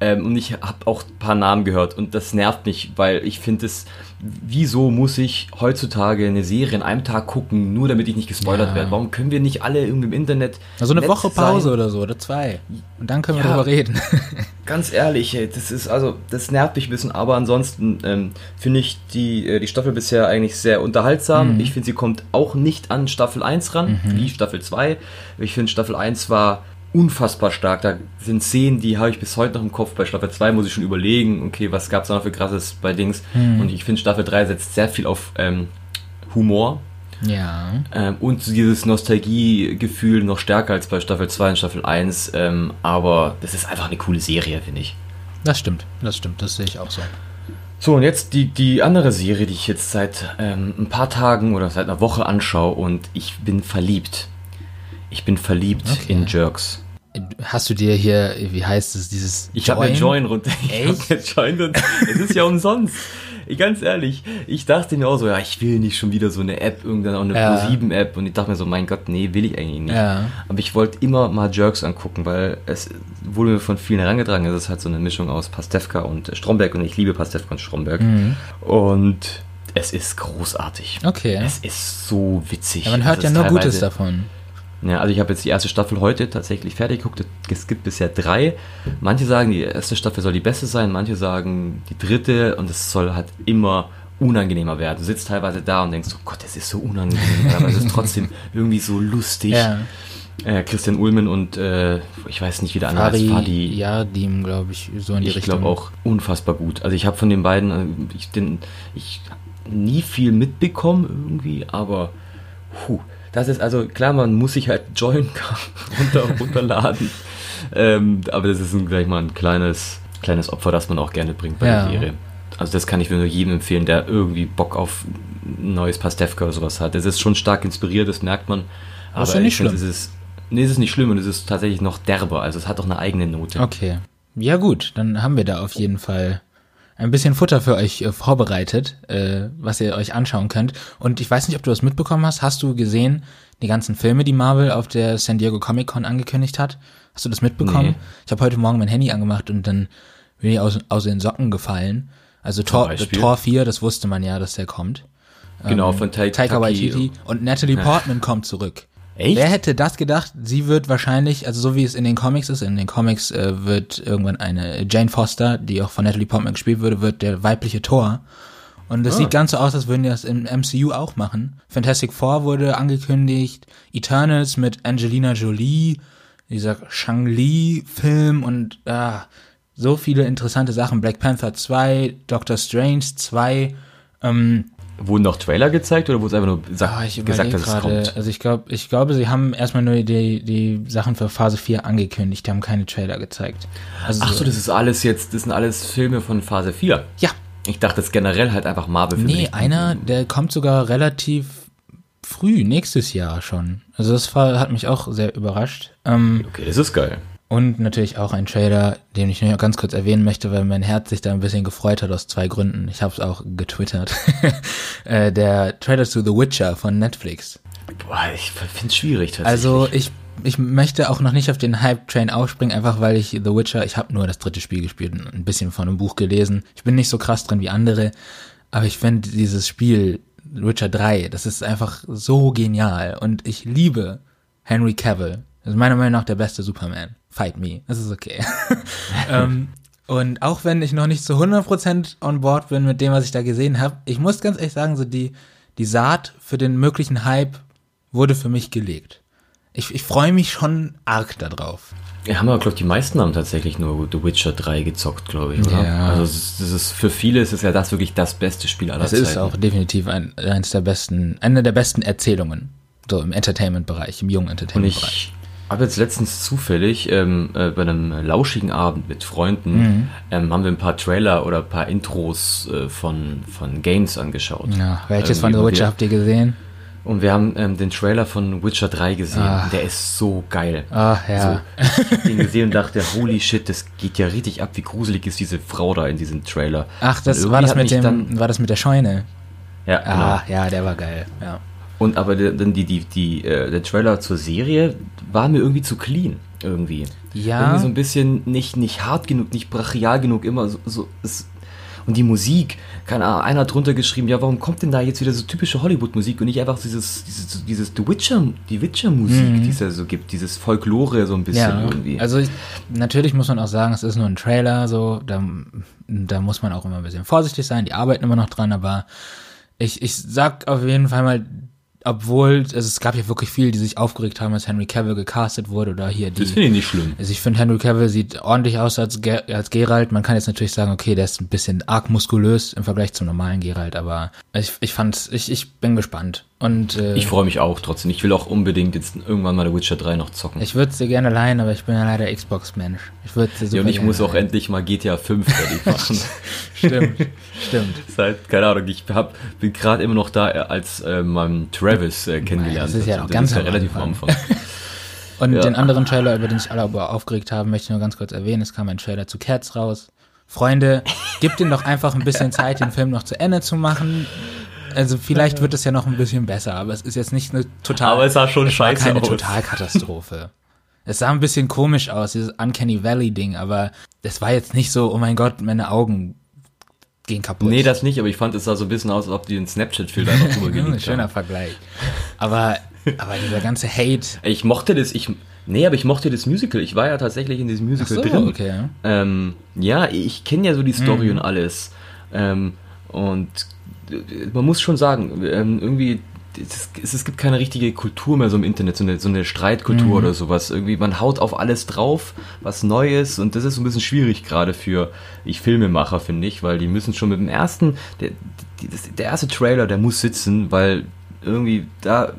Speaker 2: ähm, und ich habe auch ein paar Namen gehört und das nervt mich, weil ich finde es, wieso muss ich heutzutage eine Serie in einem Tag gucken, nur damit ich nicht gespoilert
Speaker 1: Ja.
Speaker 2: werde? Warum können wir nicht alle irgendwie im Internet
Speaker 1: Also eine Woche Pause
Speaker 2: sein?
Speaker 1: oder so, oder zwei. Und dann können wir
Speaker 2: Ja.
Speaker 1: drüber reden.
Speaker 2: Ganz ehrlich, ey, das ist also, das nervt mich ein bisschen, aber ansonsten ähm, finde ich die, äh, die Staffel bisher eigentlich sehr unterhaltsam.
Speaker 1: Mhm.
Speaker 2: Ich finde, sie kommt auch nicht an Staffel 1 ran, wie Staffel 2. Ich finde, Staffel 1 war unfassbar stark. Da sind Szenen, die habe ich bis heute noch im Kopf. Bei Staffel 2 muss ich schon überlegen, okay, was gab es da noch für krasses bei Dings.
Speaker 1: Mhm.
Speaker 2: Und ich finde, Staffel 3 setzt sehr viel auf ähm, Humor.
Speaker 1: ja.
Speaker 2: Ähm, und dieses Nostalgiegefühl noch stärker als bei Staffel 2 und Staffel 1. Ähm, aber das ist einfach eine coole Serie, finde ich.
Speaker 1: Das stimmt, das stimmt, das sehe ich auch so.
Speaker 2: So, und jetzt die, die andere Serie, die ich jetzt seit ähm, ein paar Tagen oder seit einer Woche anschaue und ich bin verliebt. Ich bin verliebt
Speaker 1: Okay.
Speaker 2: in Jerks.
Speaker 1: Hast du dir hier, wie heißt es, dieses
Speaker 2: Ich habe mir Join runter. Ich
Speaker 1: Echt?
Speaker 2: hab mir Join runter. Es ist ja umsonst. Ganz ehrlich, ich dachte mir auch so, ja, ich will nicht schon wieder so eine App, irgendwann auch eine
Speaker 1: Ja.
Speaker 2: Pro7-App und ich dachte mir so, mein Gott, nee, will ich eigentlich nicht.
Speaker 1: Ja.
Speaker 2: Aber ich wollte immer mal Jerks angucken, weil es wurde mir von vielen herangetragen, es ist halt so eine Mischung aus Pastewka und Stromberg und ich liebe Pastewka und Stromberg.
Speaker 1: Mhm.
Speaker 2: Und es ist großartig.
Speaker 1: Okay.
Speaker 2: Es ist so witzig.
Speaker 1: Ja, man hört ja nur Gutes davon.
Speaker 2: Ja, also ich habe jetzt die erste Staffel heute tatsächlich fertig geguckt. Es gibt bisher drei. Manche sagen, die erste Staffel soll die beste sein, manche sagen die dritte und es soll halt immer unangenehmer werden. Du sitzt teilweise da und denkst, oh Gott, das ist so unangenehm, aber es ist trotzdem irgendwie so lustig.
Speaker 1: Ja.
Speaker 2: Äh, Christian Ulmen und äh, ich weiß nicht, wie der andere heißt,
Speaker 1: Fadi, ja, die, glaube ich, so in die
Speaker 2: Ich
Speaker 1: Richtung.
Speaker 2: glaube auch unfassbar gut. Also ich habe von den beiden, äh, ich, den, ich nie viel mitbekommen irgendwie, aber puh, das ist also klar, man muss sich halt Join runter, runterladen. ähm, aber das ist ein, gleich mal ein kleines, kleines Opfer, das man auch gerne bringt bei
Speaker 1: Ja.
Speaker 2: der Serie. Also das kann ich nur jedem empfehlen, der irgendwie Bock auf ein neues Pastewka oder sowas hat. Das ist schon stark inspiriert, das merkt man. Aber
Speaker 1: ist ja nicht schlimm.
Speaker 2: es ist, nee, es ist nicht schlimm und es ist tatsächlich noch derber. Also es hat auch eine eigene Note.
Speaker 1: Okay. Ja gut, dann haben wir da auf jeden Fall ein bisschen Futter für euch äh, vorbereitet, äh, was ihr euch anschauen könnt. Und ich weiß nicht, ob du das mitbekommen hast. Hast du gesehen, die ganzen Filme, die Marvel auf der San Diego Comic Con angekündigt hat? Hast du das mitbekommen?
Speaker 2: Nee.
Speaker 1: Ich habe heute Morgen mein Handy angemacht und dann bin ich aus, aus den Socken gefallen. Also Tor? Tor 4, das wusste man ja, dass der kommt.
Speaker 2: Genau, von Ta
Speaker 1: Taika Waititi und Natalie Portman kommt zurück.
Speaker 2: Echt?
Speaker 1: Wer hätte das gedacht? Sie wird wahrscheinlich, also so wie es in den Comics ist, in den Comics äh, wird irgendwann eine Jane Foster, die auch von Natalie Portman gespielt würde, wird der weibliche Thor. Und es
Speaker 2: Ah.
Speaker 1: sieht ganz so aus, als würden die das im MCU auch machen. Fantastic Four wurde angekündigt, Eternals mit Angelina Jolie, dieser Shang-Li-Film und ah, so viele interessante Sachen. Black Panther 2, Doctor Strange 2, ähm,
Speaker 2: Wurden noch Trailer gezeigt oder wurde es einfach nur gesagt,
Speaker 1: Ah, ich
Speaker 2: gesagt dass es
Speaker 1: gerade,
Speaker 2: kommt?
Speaker 1: also ich glaube, ich glaube, sie haben erstmal nur die, die Sachen für Phase 4 angekündigt, die haben keine Trailer gezeigt. Also,
Speaker 2: Ach so, das ist alles jetzt, das sind alles Filme von Phase 4.
Speaker 1: ja,
Speaker 2: Ich dachte, das generell halt einfach Marvel-Filme.
Speaker 1: nee, einer, der kommt sogar relativ früh, nächstes Jahr schon. Also das war, hat mich auch sehr überrascht. Ähm,
Speaker 2: Okay, das ist geil.
Speaker 1: Und natürlich auch ein Trailer, den ich nur ganz kurz erwähnen möchte, weil mein Herz sich da ein bisschen gefreut hat aus zwei Gründen. Ich habe es auch getwittert. äh, der Trailer zu The Witcher von Netflix.
Speaker 2: Boah, ich finde es schwierig tatsächlich.
Speaker 1: Also ich, ich möchte auch noch nicht auf den Hype-Train aufspringen, einfach weil ich The Witcher, ich habe nur das dritte Spiel gespielt und ein bisschen von einem Buch gelesen. Ich bin nicht so krass drin wie andere, aber ich finde dieses Spiel, The Witcher 3, das ist einfach so genial und ich liebe Henry Cavill. Das ist meiner Meinung nach der beste Superman. Fight me. Das ist okay. ähm, und auch wenn ich noch nicht zu 100% on board bin mit dem, was ich da gesehen habe, ich muss ganz ehrlich sagen, so die, die Saat für den möglichen Hype wurde für mich gelegt. Ich, ich freue mich schon arg darauf.
Speaker 2: Ja, haben wir, glaube ich, die meisten haben tatsächlich nur The Witcher 3 gezockt, glaube ich, oder?
Speaker 1: Ja.
Speaker 2: Also, das ist, das ist, für viele ist es ja das wirklich das beste Spiel aller
Speaker 1: Das
Speaker 2: Zeiten.
Speaker 1: ist auch definitiv ein, eines der besten, eine der besten Erzählungen. So im Entertainment-Bereich, im jungen Entertainment-Bereich.
Speaker 2: Habe jetzt letztens zufällig ähm, äh, bei einem lauschigen Abend mit Freunden
Speaker 1: Mhm.
Speaker 2: ähm, haben wir ein paar Trailer oder ein paar Intros äh, von, von Games angeschaut.
Speaker 1: Ja, welches von
Speaker 2: Irgendwie,
Speaker 1: The Witcher habt ihr gesehen?
Speaker 2: Und wir haben ähm, den Trailer von Witcher 3 gesehen.
Speaker 1: Ah.
Speaker 2: Und Der ist so geil.
Speaker 1: Ah, ja.
Speaker 2: So, ich hab den gesehen und dachte, holy shit, das geht ja richtig ab, wie gruselig ist diese Frau da in diesem Trailer.
Speaker 1: Ach, das war das mit dem, war das mit der Scheune?
Speaker 2: ja, genau.
Speaker 1: Ah, ja, der war geil. Ja.
Speaker 2: Und aber der, dann die, die, die, äh, der Trailer zur Serie war mir irgendwie zu clean. Irgendwie.
Speaker 1: Ja.
Speaker 2: Irgendwie so ein bisschen nicht, nicht hart genug, nicht brachial genug, immer so. so es, und die Musik, keine Ahnung, einer hat drunter geschrieben, ja, warum kommt denn da jetzt wieder so typische Hollywood-Musik und nicht einfach dieses, dieses, dieses The Witcher, die Witcher-Musik, die es ja so gibt, dieses Folklore so ein bisschen
Speaker 1: Mhm. Ja,
Speaker 2: irgendwie.
Speaker 1: also ich, natürlich muss man auch sagen, es ist nur ein Trailer, so, da, da muss man auch immer ein bisschen vorsichtig sein, die arbeiten immer noch dran, aber ich, ich sag auf jeden Fall mal, obwohl, also es gab ja wirklich viele, die sich aufgeregt haben, als Henry Cavill gecastet wurde oder hier die.
Speaker 2: das finde ich nicht schlimm.
Speaker 1: Also ich finde, Henry Cavill sieht ordentlich aus als, Ge als Geralt. Man kann jetzt natürlich sagen, okay, der ist ein bisschen arg muskulös im Vergleich zum normalen Geralt, aber ich, ich fand's, ich, ich bin gespannt. Und äh,
Speaker 2: Ich freue mich auch trotzdem. Ich will auch unbedingt jetzt irgendwann mal The Witcher 3 noch zocken.
Speaker 1: ich würde sie gerne leihen, aber ich bin ja leider Xbox-Mensch. Ich würde sie super
Speaker 2: ja, und ich muss auch
Speaker 1: leihen.
Speaker 2: endlich mal GTA 5 fertig machen.
Speaker 1: Stimmt, stimmt.
Speaker 2: Seit, keine Ahnung, ich hab, bin gerade immer noch da, äh, als äh, man Travis äh, kennengelernt
Speaker 1: Das ist ja
Speaker 2: hat. Das
Speaker 1: ganz
Speaker 2: ist ja relativ am
Speaker 1: Anfang.
Speaker 2: Anfang.
Speaker 1: Und
Speaker 2: Ja.
Speaker 1: den anderen Trailer, über den sich alle aber aufgeregt haben, möchte ich nur ganz kurz erwähnen. Es kam ein Trailer zu Cats raus. Freunde, gebt ihm doch einfach ein bisschen Zeit, den Film noch zu Ende zu machen. Also vielleicht wird es ja noch ein bisschen besser, aber es ist jetzt nicht eine total.
Speaker 2: Aber es sah schon
Speaker 1: war
Speaker 2: scheiße
Speaker 1: keine
Speaker 2: aus.
Speaker 1: Totalkatastrophe. es sah ein bisschen komisch aus, dieses Uncanny Valley Ding, aber es war jetzt nicht so, oh mein Gott, meine Augen gehen kaputt.
Speaker 2: Nee, das nicht, aber ich fand, es sah so ein bisschen aus, als ob die einen Snapchat-Filter einfach drüber gelegt
Speaker 1: schöner
Speaker 2: haben.
Speaker 1: Vergleich. Aber, aber dieser ganze Hate.
Speaker 2: Ich mochte das, ich, nee, aber ich mochte das Musical. Ich war ja tatsächlich in diesem Musical
Speaker 1: so,
Speaker 2: drin.
Speaker 1: okay. ja.
Speaker 2: Ähm, ja, ich kenne ja so die Story
Speaker 1: Mhm.
Speaker 2: und alles. Ähm, und man muss schon sagen, ähm, irgendwie, es, gibt keine richtige Kultur mehr so im Internet, so eine, so eine Streitkultur
Speaker 1: Mhm.
Speaker 2: oder sowas. Irgendwie, man haut auf alles drauf, was neu ist. Und das ist so ein bisschen schwierig gerade für ich Filmemacher, finde ich, weil die müssen schon mit dem ersten, der, der erste Trailer, der muss sitzen, weil irgendwie da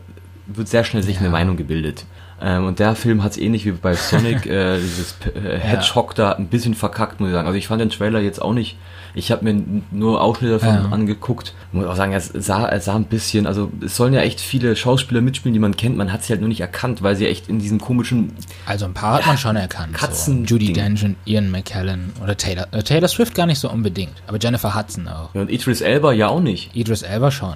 Speaker 2: wird sehr schnell sich eine Meinung gebildet. Ähm, und der Film hat es ähnlich wie bei Sonic, äh, dieses äh, Hedgehog da ein bisschen verkackt, muss ich sagen. Also ich fand den Trailer jetzt auch nicht, ich habe mir nur Ausschnitte davon
Speaker 1: Ja.
Speaker 2: angeguckt. Muss auch sagen, es sah, es sah ein bisschen, also es sollen ja echt viele Schauspieler mitspielen, die man kennt. Man hat sie halt nur nicht erkannt, weil sie echt in diesem komischen,
Speaker 1: Also ein paar hat man schon erkannt.
Speaker 2: Katzen-
Speaker 1: so. Judy. Dench, Ian McKellen oder Taylor. Äh, Taylor Swift gar nicht so unbedingt, aber Jennifer Hudson auch.
Speaker 2: ja, und Idris Elba ja auch nicht.
Speaker 1: Idris Elba schon.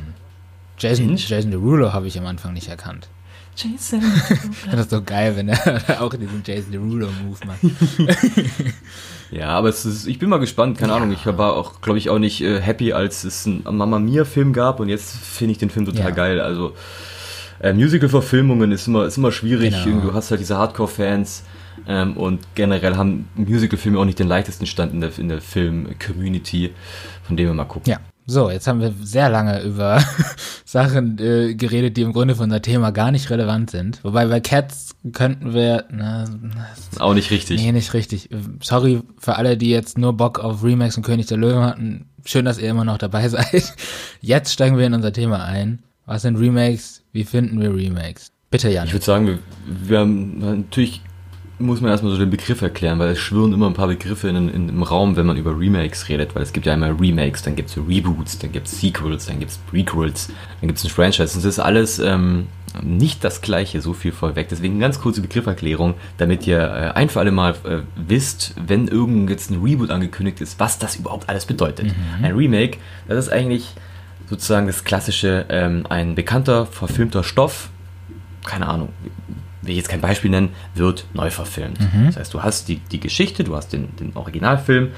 Speaker 1: Jason? Jason Derulo habe ich am Anfang nicht erkannt.
Speaker 2: Jason.
Speaker 1: Das so geil, wenn er auch diesen Jason Derulo-Move macht.
Speaker 2: Ja, aber es ist, ich bin mal gespannt, keine Ahnung. Ich war auch, glaube ich, auch nicht äh, happy, als es einen Mama Mia-Film gab und jetzt finde ich den Film total
Speaker 1: Ja.
Speaker 2: geil. Also äh, Musical-Verfilmungen ist immer, ist immer schwierig.
Speaker 1: Genau.
Speaker 2: Du hast halt diese Hardcore-Fans ähm, und generell haben Musical-Filme auch nicht den leichtesten Stand in der, in der Film-Community, von dem wir mal gucken.
Speaker 1: Ja. So, jetzt haben wir sehr lange über Sachen äh, geredet, die im Grunde für unser Thema gar nicht relevant sind. Wobei bei Cats könnten wir, na,
Speaker 2: Auch nicht richtig.
Speaker 1: Nee, nicht richtig. Sorry für alle, die jetzt nur Bock auf Remakes und König der Löwen hatten. Schön, dass ihr immer noch dabei seid. Jetzt steigen wir in unser Thema ein. Was sind Remakes? Wie finden wir Remakes? Bitte, Jan.
Speaker 2: Ich würde sagen, wir, wir haben natürlich muss man erstmal so den Begriff erklären, weil es schwirren immer ein paar Begriffe in, in, im Raum, wenn man über Remakes redet, weil es gibt ja einmal Remakes, dann gibt es Reboots, dann gibt es Sequels, dann gibt es Prequels, dann gibt es ein Franchise. Und das ist alles ähm, nicht das gleiche, so viel vorweg. Deswegen ganz kurze Begrifferklärung, damit ihr äh, ein für alle Mal äh, wisst, wenn irgend jetzt ein Reboot angekündigt ist, was das überhaupt alles bedeutet. Mhm. Ein Remake, das ist eigentlich sozusagen das klassische, ähm, ein bekannter, verfilmter Stoff, keine Ahnung, will ich jetzt kein Beispiel nennen, wird neu verfilmt. Mhm. Das heißt, du hast die, die Geschichte, du hast den, den Originalfilm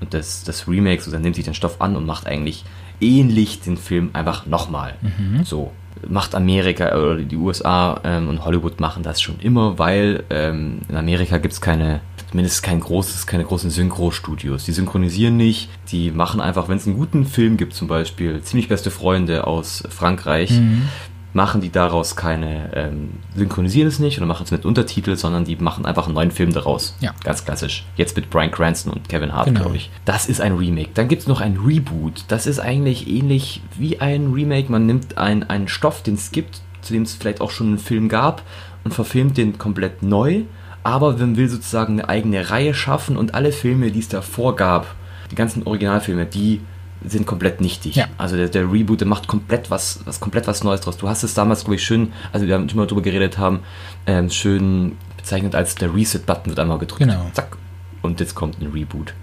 Speaker 2: und das, das Remake, so dann nimmt sich den Stoff an und macht eigentlich ähnlich den Film einfach nochmal. Mhm. So macht Amerika oder die USA ähm, und Hollywood machen das schon immer, weil ähm, in Amerika gibt es keine, zumindest kein großes, keine großen Synchro-Studios. Die synchronisieren nicht, die machen einfach, wenn es einen guten Film gibt, zum Beispiel ziemlich beste Freunde aus Frankreich, mhm machen die daraus keine, ähm, synchronisieren es nicht oder machen es mit Untertitel, sondern die machen einfach einen neuen Film daraus. Ja. Ganz klassisch. Jetzt mit Brian Cranston und Kevin Hart, genau. glaube ich. Das ist ein Remake. Dann gibt es noch ein Reboot. Das ist eigentlich ähnlich wie ein Remake. Man nimmt ein, einen Stoff, den es gibt, zu dem es vielleicht auch schon einen Film gab und verfilmt den komplett neu. Aber man will sozusagen eine eigene Reihe schaffen und alle Filme, die es davor gab, die ganzen Originalfilme, die sind komplett nichtig. Ja. Also der, der, Reboot, der macht komplett was, was komplett was Neues draus. Du hast es damals, glaube ich, schön, also wir haben immer darüber geredet haben, ähm, schön bezeichnet als der Reset-Button wird einmal gedrückt. Genau. Zack. Und jetzt kommt ein Reboot.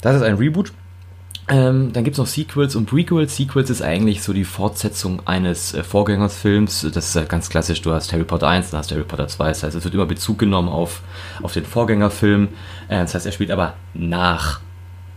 Speaker 2: Das ist ein Reboot. Ähm, dann gibt es noch Sequels und Prequels. Sequels ist eigentlich so die Fortsetzung eines äh, Vorgängersfilms. Das ist halt ganz klassisch. Du hast Harry Potter 1, dann hast du Harry Potter 2. Das heißt, es wird immer Bezug genommen auf, auf den Vorgängerfilm. Äh, das heißt, er spielt aber nach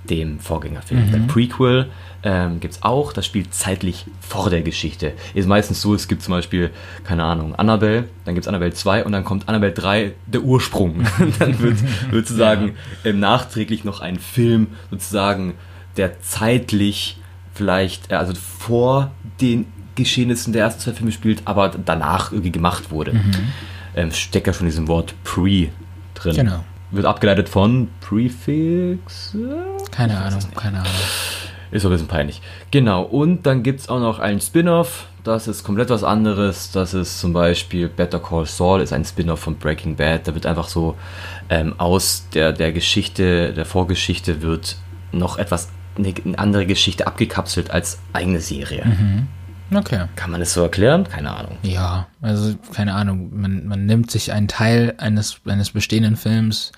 Speaker 2: dem Vorgängerfilm. Mhm. Der Prequel ähm, gibt es auch, das spielt zeitlich vor der Geschichte. Ist meistens so, es gibt zum Beispiel, keine Ahnung, Annabelle, dann gibt es Annabelle 2 und dann kommt Annabelle 3, der Ursprung. dann wird sozusagen ja. ähm, nachträglich noch ein Film, sozusagen, der zeitlich vielleicht, äh, also vor den Geschehnissen der ersten zwei Filme spielt, aber danach irgendwie gemacht wurde. Mhm. Ähm, steckt ja schon in diesem Wort Pre drin. Genau wird abgeleitet von Prefix.
Speaker 1: Keine Ahnung, keine Ahnung.
Speaker 2: Ist so ein bisschen peinlich. Genau, und dann gibt es auch noch einen Spin-off. Das ist komplett was anderes. Das ist zum Beispiel Better Call Saul, ist ein Spin-off von Breaking Bad. Da wird einfach so ähm, aus der, der Geschichte, der Vorgeschichte wird noch etwas, eine, andere Geschichte abgekapselt als eigene Serie. Mhm. Okay. Kann man das so erklären? Keine Ahnung.
Speaker 1: Ja, also keine Ahnung. Man, man nimmt sich einen Teil eines, eines bestehenden Films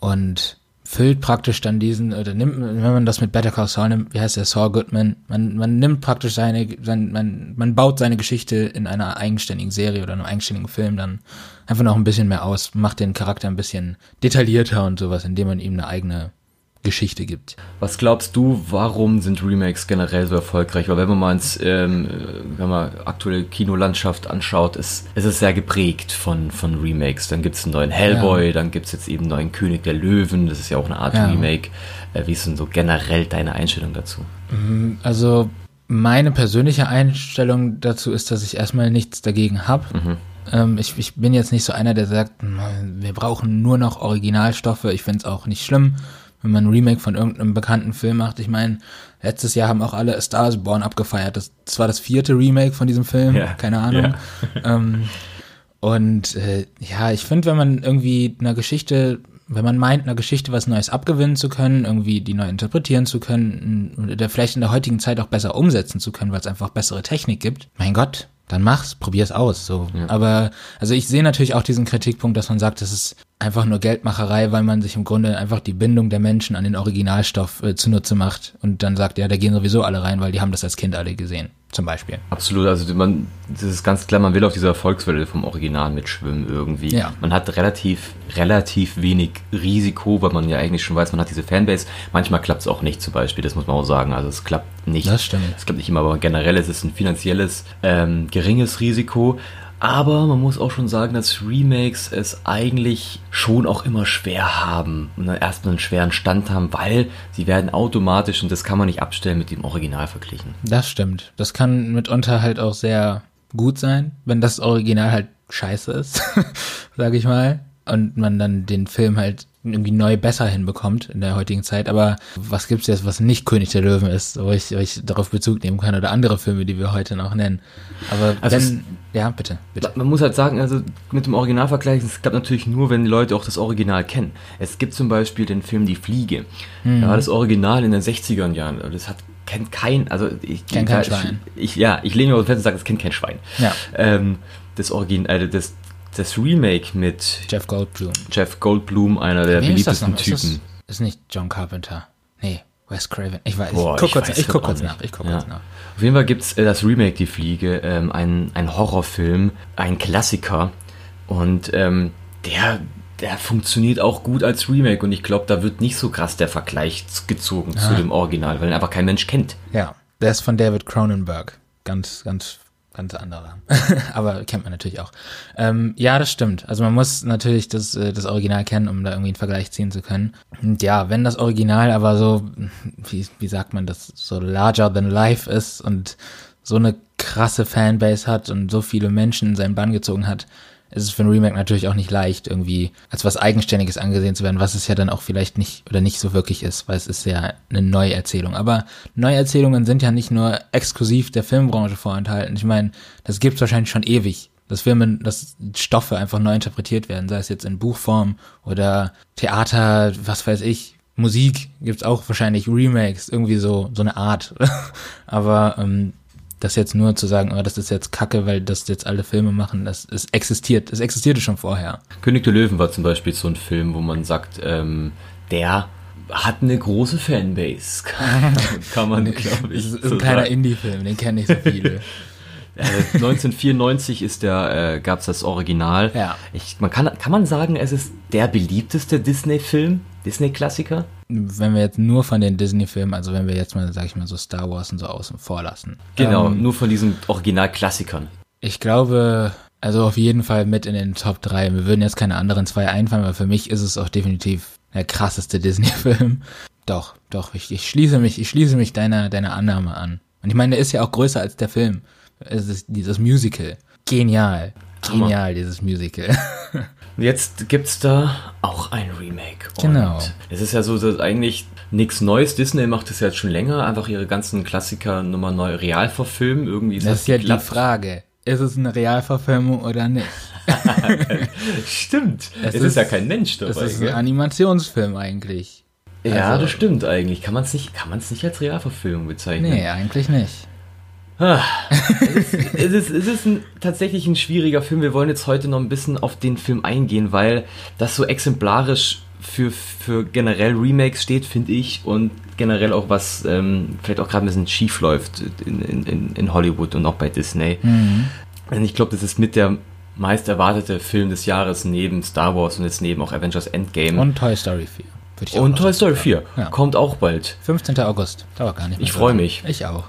Speaker 1: und füllt praktisch dann diesen, oder nimmt, wenn man das mit Better Call Saul nimmt, wie heißt der, Saul Goodman, man, man nimmt praktisch seine, sein, man, man baut seine Geschichte in einer eigenständigen Serie oder einem eigenständigen Film dann einfach noch ein bisschen mehr aus, macht den Charakter ein bisschen detaillierter und sowas, indem man ihm eine eigene Geschichte gibt.
Speaker 2: Was glaubst du, warum sind Remakes generell so erfolgreich? Weil wenn man mal ins ähm, wenn man aktuelle Kinolandschaft anschaut, ist, ist es sehr geprägt von, von Remakes. Dann gibt es einen neuen Hellboy, ja. dann gibt es jetzt eben einen neuen König der Löwen, das ist ja auch eine Art ja. Remake. Äh, wie ist denn so generell deine Einstellung dazu?
Speaker 1: Mhm, also meine persönliche Einstellung dazu ist, dass ich erstmal nichts dagegen habe. Mhm. Ähm, ich, ich bin jetzt nicht so einer, der sagt, wir brauchen nur noch Originalstoffe. Ich finde es auch nicht schlimm wenn man ein Remake von irgendeinem bekannten Film macht. Ich meine, letztes Jahr haben auch alle Stars Born abgefeiert. Das, das war das vierte Remake von diesem Film, ja. keine Ahnung. Ja. ähm, und äh, ja, ich finde, wenn man irgendwie einer Geschichte, wenn man meint, einer Geschichte was Neues abgewinnen zu können, irgendwie die neu interpretieren zu können, oder vielleicht in der heutigen Zeit auch besser umsetzen zu können, weil es einfach bessere Technik gibt, mein Gott, dann mach's, probier's aus. So. Ja. Aber also ich sehe natürlich auch diesen Kritikpunkt, dass man sagt, das ist einfach nur Geldmacherei, weil man sich im Grunde einfach die Bindung der Menschen an den Originalstoff äh, zunutze macht und dann sagt, ja, da gehen sowieso alle rein, weil die haben das als Kind alle gesehen zum Beispiel.
Speaker 2: Absolut, also man, das ist ganz klar, man will auf dieser Erfolgswelle vom Original mitschwimmen irgendwie. Ja. Man hat relativ, relativ wenig Risiko, weil man ja eigentlich schon weiß, man hat diese Fanbase. Manchmal klappt es auch nicht zum Beispiel, das muss man auch sagen. Also es klappt nicht.
Speaker 1: Das stimmt.
Speaker 2: Es klappt nicht immer, aber generell ist es ein finanzielles, ähm, geringes Risiko. Aber man muss auch schon sagen, dass Remakes es eigentlich schon auch immer schwer haben und dann erstmal einen schweren Stand haben, weil sie werden automatisch und das kann man nicht abstellen mit dem Original verglichen.
Speaker 1: Das stimmt. Das kann mitunter halt auch sehr gut sein, wenn das Original halt scheiße ist, sage ich mal, und man dann den Film halt irgendwie neu besser hinbekommt in der heutigen Zeit. Aber was gibt's jetzt, was nicht König der Löwen ist, wo ich, wo ich darauf Bezug nehmen kann oder andere Filme, die wir heute noch nennen. Aber
Speaker 2: Also es-
Speaker 1: wenn, ja, bitte, bitte.
Speaker 2: Man muss halt sagen, also mit dem Originalvergleich, es klappt natürlich nur, wenn die Leute auch das Original kennen. Es gibt zum Beispiel den Film Die Fliege.
Speaker 1: Mhm.
Speaker 2: Da war das Original in den 60er Jahren. Das hat kennt kein, also ich
Speaker 1: Kennt kein Schwein.
Speaker 2: Ich, ja, ich lehne mir aus dem Fenster und sage, das kennt kein Schwein.
Speaker 1: Ja.
Speaker 2: Ähm, das Original, äh, das, das Remake mit
Speaker 1: Jeff Goldblum.
Speaker 2: Jeff Goldblum, einer der
Speaker 1: Wem ist
Speaker 2: beliebtesten
Speaker 1: noch? Ist, das,
Speaker 2: Typen.
Speaker 1: ist nicht John Carpenter. Nee, Wes Craven. Ich weiß.
Speaker 2: Boah,
Speaker 1: ich guck kurz,
Speaker 2: weiß
Speaker 1: ich guck kurz
Speaker 2: nicht.
Speaker 1: nach. Ich guck
Speaker 2: Ja.
Speaker 1: kurz nach.
Speaker 2: Auf jeden Fall gibt's äh, das Remake Die Fliege, ähm, ein, ein Horrorfilm, ein Klassiker. Und ähm, der, der funktioniert auch gut als Remake. Und ich glaube, da wird nicht so krass der Vergleich gezogen zu
Speaker 1: Ah.
Speaker 2: dem Original, weil ihn einfach kein Mensch kennt.
Speaker 1: Ja, der ist von David Cronenberg. Ganz, ganz, ganz anderer. Aber kennt man natürlich auch. Ähm, ja, das stimmt. Also man muss natürlich das, äh, das Original kennen, um da irgendwie einen Vergleich ziehen zu können. Und ja, wenn das Original aber so, wie, wie sagt man das, so larger than life ist und so eine krasse Fanbase hat und so viele Menschen in seinen Bann gezogen hat, ist es für ein Remake natürlich auch nicht leicht, irgendwie als was Eigenständiges angesehen zu werden, was es ja dann auch vielleicht nicht oder nicht so wirklich ist, weil es ist ja eine Neuerzählung. Aber Neuerzählungen sind ja nicht nur exklusiv der Filmbranche vorenthalten. Ich meine, das gibt's wahrscheinlich schon ewig. Dass Filme, dass Stoffe einfach neu interpretiert werden, sei es jetzt in Buchform oder Theater, was weiß ich, Musik gibt's auch wahrscheinlich Remakes, irgendwie so, so eine Art. Aber ähm, das jetzt nur zu sagen, oh, das ist jetzt Kacke, weil das jetzt alle Filme machen, das es existiert, es existierte schon vorher.
Speaker 2: König der Löwen war zum Beispiel so ein Film, wo man sagt, ähm, der hat eine große Fanbase. Kann man, glaube ich,
Speaker 1: Es ist
Speaker 2: so
Speaker 1: ein kleiner. Indie-Film, den kennen nicht so viele.
Speaker 2: Äh, 1994 ist der, äh, gab es das Original.
Speaker 1: Ja.
Speaker 2: Ich, man kann, kann man sagen, es ist der beliebteste Disney-Film, Disney-Klassiker?
Speaker 1: Wenn wir jetzt nur von den Disney-Filmen, also wenn wir jetzt mal, sag ich mal, so Star Wars und so außen vor lassen.
Speaker 2: Genau,
Speaker 1: Ähm,
Speaker 2: nur von diesen Original-Klassikern.
Speaker 1: ich glaube, also auf jeden Fall mit in den Top 3. Mir würden jetzt keine anderen zwei einfallen, aber für mich ist es auch definitiv der krasseste Disney-Film. Doch, doch, ich, ich schließe mich, ich schließe mich deiner, deiner Annahme an. Und ich meine, der ist ja auch größer als der Film. Es ist dieses Musical. Genial.
Speaker 2: Hammer.
Speaker 1: Genial, dieses Musical.
Speaker 2: Jetzt gibt's da auch ein Remake.
Speaker 1: Genau.
Speaker 2: Es ist ja so, dass eigentlich nichts Neues. Disney macht es ja jetzt schon länger, einfach ihre ganzen Klassiker nochmal neu real verfilmen. Irgendwie ist
Speaker 1: Das
Speaker 2: das,
Speaker 1: ist ja die. Frage. Ist es eine Realverfilmung oder nicht?
Speaker 2: Stimmt.
Speaker 1: Es
Speaker 2: Es, ist,
Speaker 1: ist-
Speaker 2: ja kein Mensch dabei.
Speaker 1: Das ist ein Animationsfilm eigentlich.
Speaker 2: ja,
Speaker 1: also-
Speaker 2: das stimmt eigentlich. Kann man es nicht, kann man's nicht als Realverfilmung bezeichnen?
Speaker 1: Nee, eigentlich nicht.
Speaker 2: Es ist, es ist ein, tatsächlich ein schwieriger Film. Wir wollen jetzt heute noch ein bisschen auf den Film eingehen, weil das so exemplarisch für, für generell Remakes steht, finde ich, und generell auch was ähm, vielleicht auch gerade ein bisschen schief läuft in, in- in, Hollywood und auch bei Disney.
Speaker 1: Mhm.
Speaker 2: Und ich glaube, das ist mit der meist erwartete Film des Jahres neben Star Wars und jetzt neben auch Avengers Endgame.
Speaker 1: Und Toy Story 4. Würde ich auch
Speaker 2: Und Toy Story
Speaker 1: sagen.
Speaker 2: 4
Speaker 1: Ja.
Speaker 2: kommt auch bald.
Speaker 1: 15. August. Dauert gar nicht mehr
Speaker 2: Ich
Speaker 1: so
Speaker 2: freu
Speaker 1: lange.
Speaker 2: mich.
Speaker 1: Ich auch.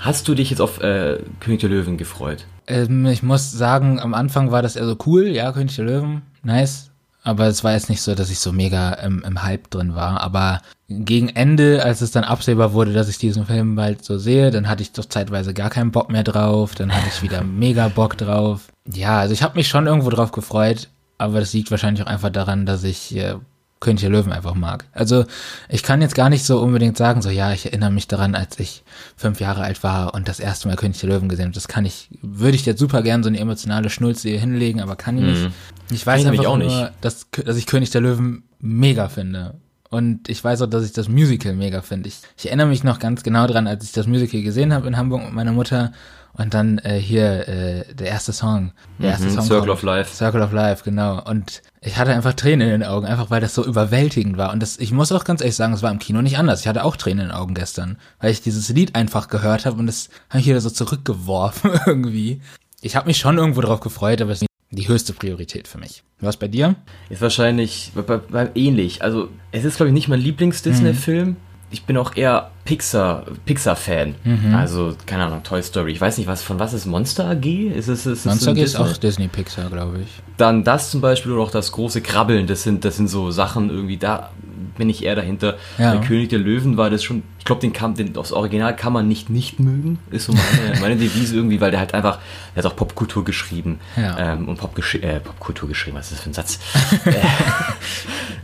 Speaker 2: Hast du dich jetzt auf äh, König der Löwen gefreut?
Speaker 1: Ähm, ich muss sagen, am Anfang war das eher so cool. Ja, König der Löwen. Nice. Aber es war jetzt nicht so, dass ich so mega im, im Hype drin war. Aber gegen Ende, als es dann absehbar wurde, dass ich diesen Film bald so sehe, dann hatte ich doch zeitweise gar keinen Bock mehr drauf. Dann hatte ich wieder mega Bock drauf. Ja, also ich habe mich schon irgendwo drauf gefreut. Aber das liegt wahrscheinlich auch einfach daran, dass ich äh, König der Löwen einfach mag. Also ich kann jetzt gar nicht so unbedingt sagen, so ja, ich erinnere mich daran, als ich fünf Jahre alt war und das erste Mal König der Löwen gesehen habe. Das kann ich, würde ich jetzt super gern so eine emotionale Schnulze hier hinlegen, aber kann ich nicht. Ich weiß
Speaker 2: Kann ich
Speaker 1: einfach
Speaker 2: auch
Speaker 1: nur,
Speaker 2: nicht.
Speaker 1: Dass, dass ich König der Löwen mega finde. Und ich weiß auch, dass ich das Musical mega finde. Ich, ich erinnere mich noch ganz genau dran, als ich das Musical gesehen habe in Hamburg mit meiner Mutter und dann äh, hier äh, der erste Song. Der erste
Speaker 2: Mhm,
Speaker 1: Song
Speaker 2: Circle
Speaker 1: kommt.
Speaker 2: of Life.
Speaker 1: Circle of Life, genau. Und ich hatte einfach Tränen in den Augen, einfach weil das so überwältigend war. Und das, ich muss auch ganz ehrlich sagen, es war im Kino nicht anders. Ich hatte auch Tränen in den Augen gestern, weil ich dieses Lied einfach gehört habe und das habe ich wieder so zurückgeworfen irgendwie. Ich habe mich schon irgendwo drauf gefreut, aber es ist nicht die höchste Priorität für mich. Was bei dir?
Speaker 2: Ist wahrscheinlich bei, bei, ähnlich. Also, es ist, glaube ich, nicht mein Lieblings-Disney-Film. Ich bin auch eher Pixar, Pixar-Fan. Also, keine Ahnung, Toy Story. Ich weiß nicht, was, von was ist Monster AG? Ist es, ist es
Speaker 1: Monster
Speaker 2: ein
Speaker 1: ist auch Disney Pixar, glaube ich.
Speaker 2: Dann das zum Beispiel oder auch das große Krabbeln. Das sind, das sind so Sachen irgendwie, da bin ich eher dahinter.
Speaker 1: Ja.
Speaker 2: Bei König der Löwen war das schon, ich glaube, den kann, den, das Original kann man nicht nicht mögen. Ist so meine, meine Devise irgendwie, weil der halt einfach, der hat auch Popkultur geschrieben.
Speaker 1: Ja.
Speaker 2: Ähm, und Popgesch äh, Popkultur geschrieben, was ist das für ein Satz?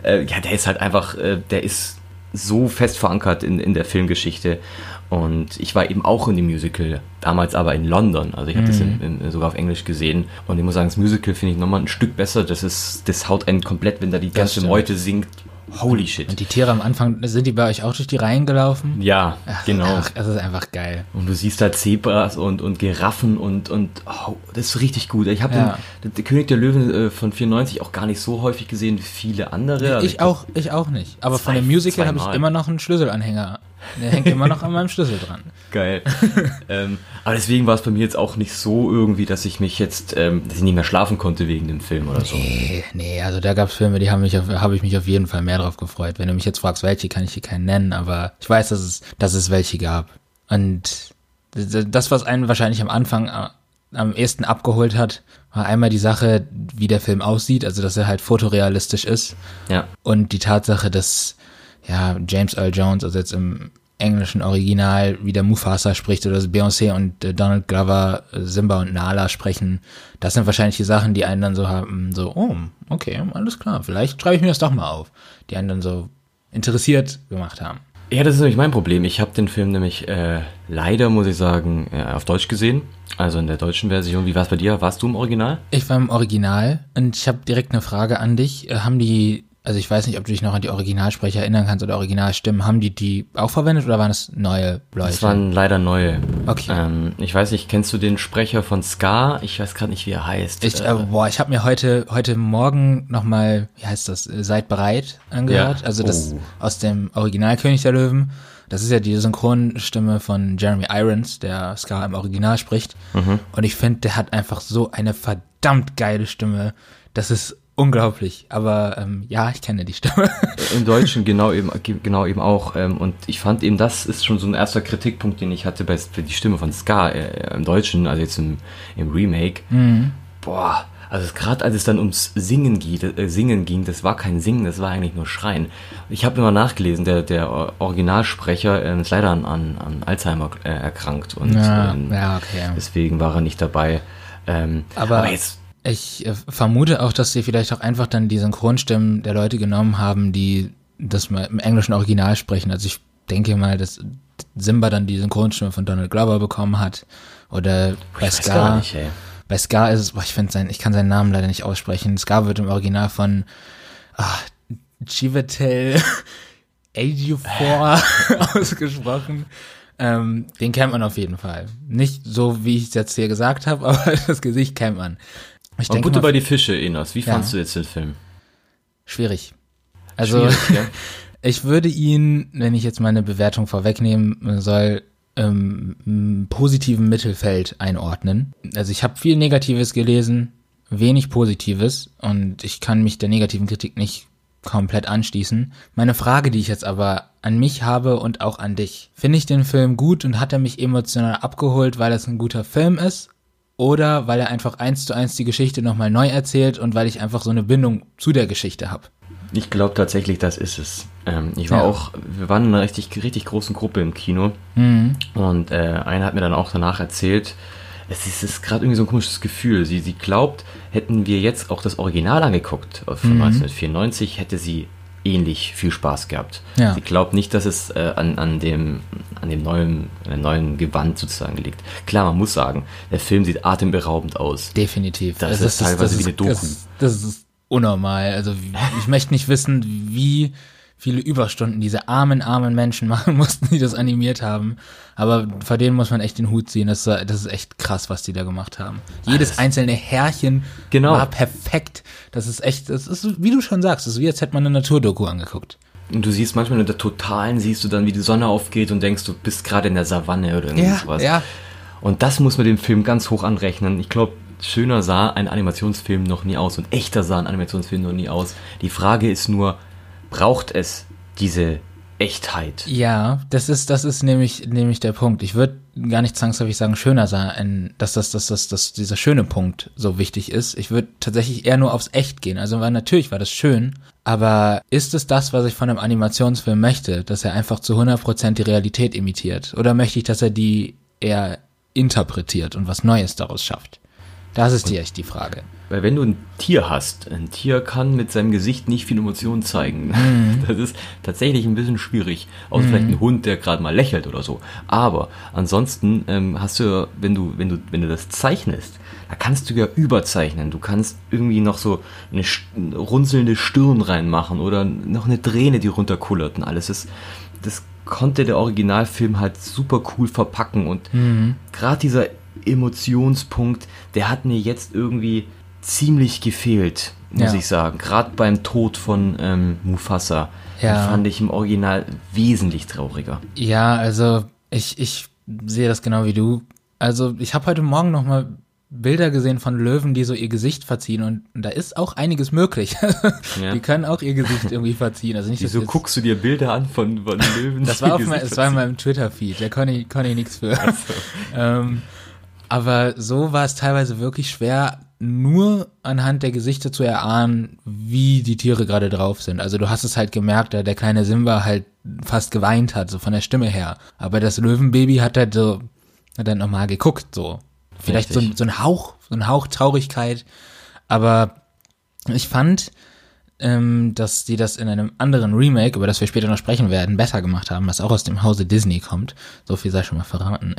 Speaker 2: Äh, ja, der ist halt einfach, äh, der ist so fest verankert in, in der Filmgeschichte. Und ich war eben auch in dem Musical, damals aber in London. Also ich habe das in, in, sogar auf Englisch gesehen. Und ich muss sagen, das Musical finde ich nochmal ein Stück besser. Das ist, das haut einen komplett, wenn da die ganze. Meute singt. Holy shit.
Speaker 1: Und die Tiere am Anfang, sind die bei euch auch durch die Reihen gelaufen?
Speaker 2: Ja,
Speaker 1: Ach,
Speaker 2: genau.
Speaker 1: Ach, das ist einfach geil.
Speaker 2: Und du siehst da Zebras und, und Giraffen und, und oh, das ist richtig gut. Ich habe
Speaker 1: Ja.
Speaker 2: den, den König der Löwen äh, von 94 auch gar nicht so häufig gesehen wie viele andere. Also
Speaker 1: ich auch, ich auch nicht. Aber von
Speaker 2: Zwei-
Speaker 1: dem Musical habe ich immer noch einen Schlüsselanhänger. Der hängt immer noch an meinem Schlüssel dran.
Speaker 2: Geil. ähm, aber deswegen war es bei mir jetzt auch nicht so irgendwie, dass ich mich jetzt, ähm, dass ich nicht mehr schlafen konnte wegen dem Film oder so.
Speaker 1: Nee, nee, also da gab's Filme, die haben mich habe ich mich auf jeden Fall mehr drauf gefreut. Wenn du mich jetzt fragst, welche, kann ich dir keinen nennen, aber ich weiß, dass es, dass es welche gab. Und das, was einen wahrscheinlich am Anfang äh, am ehesten abgeholt hat, war einmal die Sache, wie der Film aussieht, also dass er halt fotorealistisch ist.
Speaker 2: Ja.
Speaker 1: Und die Tatsache, dass ja James Earl Jones, also jetzt im englischen Original, wie der Mufasa spricht oder dass Beyoncé und äh, Donald Glover äh, Simba und Nala sprechen, das sind wahrscheinlich die Sachen, die einen dann so haben, so, oh, okay, alles klar, vielleicht schreibe ich mir das doch mal auf, die einen dann so interessiert gemacht haben.
Speaker 2: Ja, das ist nämlich mein Problem. Ich habe den Film nämlich äh, leider, muss ich sagen, äh, auf Deutsch gesehen. Also in der deutschen Version. Wie war es bei dir? Warst du im Original?
Speaker 1: Ich war im Original und ich habe direkt eine Frage an dich. Äh, Haben die, also ich weiß nicht, ob du dich noch an die Originalsprecher erinnern kannst oder Originalstimmen, haben die die auch verwendet oder waren es neue Leute?
Speaker 2: Das waren leider neue.
Speaker 1: Okay.
Speaker 2: Ähm, ich weiß nicht, kennst du den Sprecher von Ska? Ich weiß gerade nicht, wie er heißt.
Speaker 1: Ich, äh, boah, ich habe mir heute heute Morgen noch mal, wie heißt das, äh, seid bereit angehört.
Speaker 2: Ja.
Speaker 1: Also das
Speaker 2: Oh.
Speaker 1: aus dem Original König der Löwen. Das ist ja die Synchronstimme von Jeremy Irons, der Scar im Original spricht.
Speaker 2: Mhm.
Speaker 1: Und ich finde, der hat einfach so eine verdammt geile Stimme. Das ist unglaublich. Aber ähm, ja, ich kenne die Stimme.
Speaker 2: Im Deutschen genau eben, genau eben auch. Ähm, und ich fand eben, das ist schon so ein erster Kritikpunkt, den ich hatte bei für die Stimme von Ska äh, im Deutschen, also jetzt im, im Remake. Boah, also gerade als es dann ums Singen, geht, äh, Singen ging, das war kein Singen, das war eigentlich nur Schreien. Ich habe immer nachgelesen, der, der Or- Originalsprecher äh, ist leider an, an, Alzheimer äh, erkrankt und
Speaker 1: Ja,
Speaker 2: ähm,
Speaker 1: ja, okay.
Speaker 2: deswegen war er nicht dabei. Ähm,
Speaker 1: Aber-
Speaker 2: jetzt
Speaker 1: Ich äh, vermute auch, dass sie vielleicht auch einfach dann die Synchronstimmen der Leute genommen haben, die das mal im englischen Original sprechen. Also ich denke mal, dass Simba dann die Synchronstimme von Donald Glover bekommen hat. Oder bei
Speaker 2: weiß gar
Speaker 1: Scar.
Speaker 2: nicht, ey.
Speaker 1: Bei Scar ist es, boah, ich finde sein, ich kann seinen Namen leider nicht aussprechen. Scar wird im Original von ah, Chiwetel Ejiofor ausgesprochen. Ähm, den kennt man auf jeden Fall. Nicht so, wie ich es jetzt hier gesagt habe, aber das Gesicht kennt man. Ich
Speaker 2: Und
Speaker 1: denke
Speaker 2: Butter bei die Fische, Enos. Wie
Speaker 1: Ja.
Speaker 2: fandst du jetzt den Film?
Speaker 1: schwierig. Also
Speaker 2: Schwierig, ja?
Speaker 1: ich würde ihn, wenn ich jetzt meine Bewertung vorwegnehmen soll, ähm, im positiven Mittelfeld einordnen. Also ich habe viel Negatives gelesen, wenig Positives und ich kann mich der negativen Kritik nicht komplett anschließen. Meine Frage, die ich jetzt aber an mich habe und auch an dich. Finde ich den Film gut und hat er mich emotional abgeholt, weil es ein guter Film ist? Oder weil er einfach eins zu eins die Geschichte nochmal neu erzählt und weil ich einfach so eine Bindung zu der Geschichte habe?
Speaker 2: Ich glaube tatsächlich, das ist es. Ähm, ich war
Speaker 1: Ja.
Speaker 2: auch, wir waren in einer richtig, richtig großen Gruppe im Kino und äh, einer hat mir dann auch danach erzählt, es ist, ist gerade irgendwie so ein komisches Gefühl. Sie, sie glaubt, hätten wir jetzt auch das Original angeguckt von 1994, hätte sie ähnlich viel Spaß gehabt.
Speaker 1: Ja.
Speaker 2: Sie glaubt nicht, dass es äh, an, an dem, an dem neuen, an dem neuen Gewand sozusagen liegt. Klar, man muss sagen, der Film sieht atemberaubend aus.
Speaker 1: Definitiv.
Speaker 2: Das
Speaker 1: Also
Speaker 2: ist teilweise wie eine Doku.
Speaker 1: Das, ist- das ist unnormal. Also ich möchte nicht wissen, wie viele Überstunden diese armen, armen Menschen machen mussten, die das animiert haben. Aber vor denen muss man echt den Hut ziehen. Das, das ist echt krass, was die da gemacht haben. Jedes einzelne Härchen
Speaker 2: Genau.
Speaker 1: war perfekt. Das ist echt, das ist, wie du schon sagst, das ist wie als hätte man eine Naturdoku angeguckt.
Speaker 2: Und du siehst manchmal in der Totalen, siehst du dann, wie die Sonne aufgeht und denkst, du bist gerade in der Savanne oder irgendwie sowas.
Speaker 1: ja.
Speaker 2: Und das muss man dem Film ganz hoch anrechnen. Ich glaube, schöner sah ein Animationsfilm noch nie aus und echter sah ein Animationsfilm noch nie aus. Die Frage ist nur, braucht es diese Echtheit?
Speaker 1: Ja, das ist, das ist nämlich, nämlich der Punkt. Ich würde gar nicht zwangsläufig sagen, schöner sein, dass das, dass das, dass dieser schöne Punkt so wichtig ist. Ich würde tatsächlich eher nur aufs Echt gehen. Also, weil natürlich war das schön, aber ist es das, was ich von einem Animationsfilm möchte, dass er einfach zu 100% die Realität imitiert? Oder möchte ich, dass er die eher interpretiert und was Neues daraus schafft? Das ist die echt die Frage.
Speaker 2: Weil wenn du ein Tier hast, ein Tier kann mit seinem Gesicht nicht viel Emotionen zeigen.
Speaker 1: Mhm.
Speaker 2: Das ist tatsächlich ein bisschen schwierig. Außer vielleicht ein Hund, der gerade mal lächelt oder so. Aber ansonsten ähm, hast du, wenn du, wenn du, wenn du das zeichnest, da kannst du ja überzeichnen. Du kannst irgendwie noch so eine runzelnde Stirn reinmachen oder noch eine Träne, die runterkullert und alles. Das, das konnte der Originalfilm halt super cool verpacken und gerade dieser Emotionspunkt, der hat mir jetzt irgendwie ziemlich gefehlt, muss
Speaker 1: Ja.
Speaker 2: ich sagen. Gerade beim Tod von ähm, Mufasa.
Speaker 1: Ja.
Speaker 2: Fand ich im Original wesentlich trauriger.
Speaker 1: Ja, also ich, ich sehe das genau wie du. Also ich habe heute Morgen noch mal Bilder gesehen von Löwen, die so ihr Gesicht verziehen und, und da ist auch einiges möglich.
Speaker 2: Ja.
Speaker 1: Die können auch ihr Gesicht irgendwie verziehen. Also nicht,
Speaker 2: Wieso
Speaker 1: jetzt-
Speaker 2: guckst du dir Bilder an von, von Löwen?
Speaker 1: Das war, auf mein, das war in meinem Twitter-Feed, da konnte ich, konnte ich nichts für. ähm, aber so war es teilweise wirklich schwer, nur anhand der Gesichter zu erahnen, wie die Tiere gerade drauf sind. Also du hast es halt gemerkt, da der kleine Simba halt fast geweint hat, so von der Stimme her. Aber das Löwenbaby hat halt so, hat dann nochmal geguckt, so. Vielleicht so, so ein Hauch, so ein Hauch Traurigkeit. Aber ich fand, ähm, dass die das in einem anderen Remake, über das wir später noch sprechen werden, besser gemacht haben, was auch aus dem Hause Disney kommt. So viel sei schon mal verraten.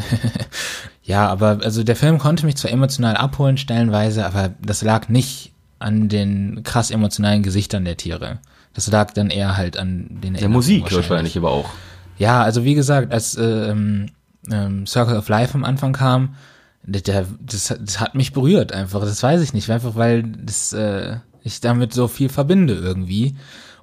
Speaker 1: ja, aber also der Film konnte mich zwar emotional abholen, stellenweise, aber das lag nicht an den krass emotionalen Gesichtern der Tiere. Das lag dann eher halt an den
Speaker 2: Der Musik wahrscheinlich aber auch.
Speaker 1: ja, also wie gesagt, als äh, ähm, ähm, Circle of Life am Anfang kam, der, das, das hat mich berührt einfach. Das weiß ich nicht, einfach weil das, äh, ich damit so viel verbinde irgendwie.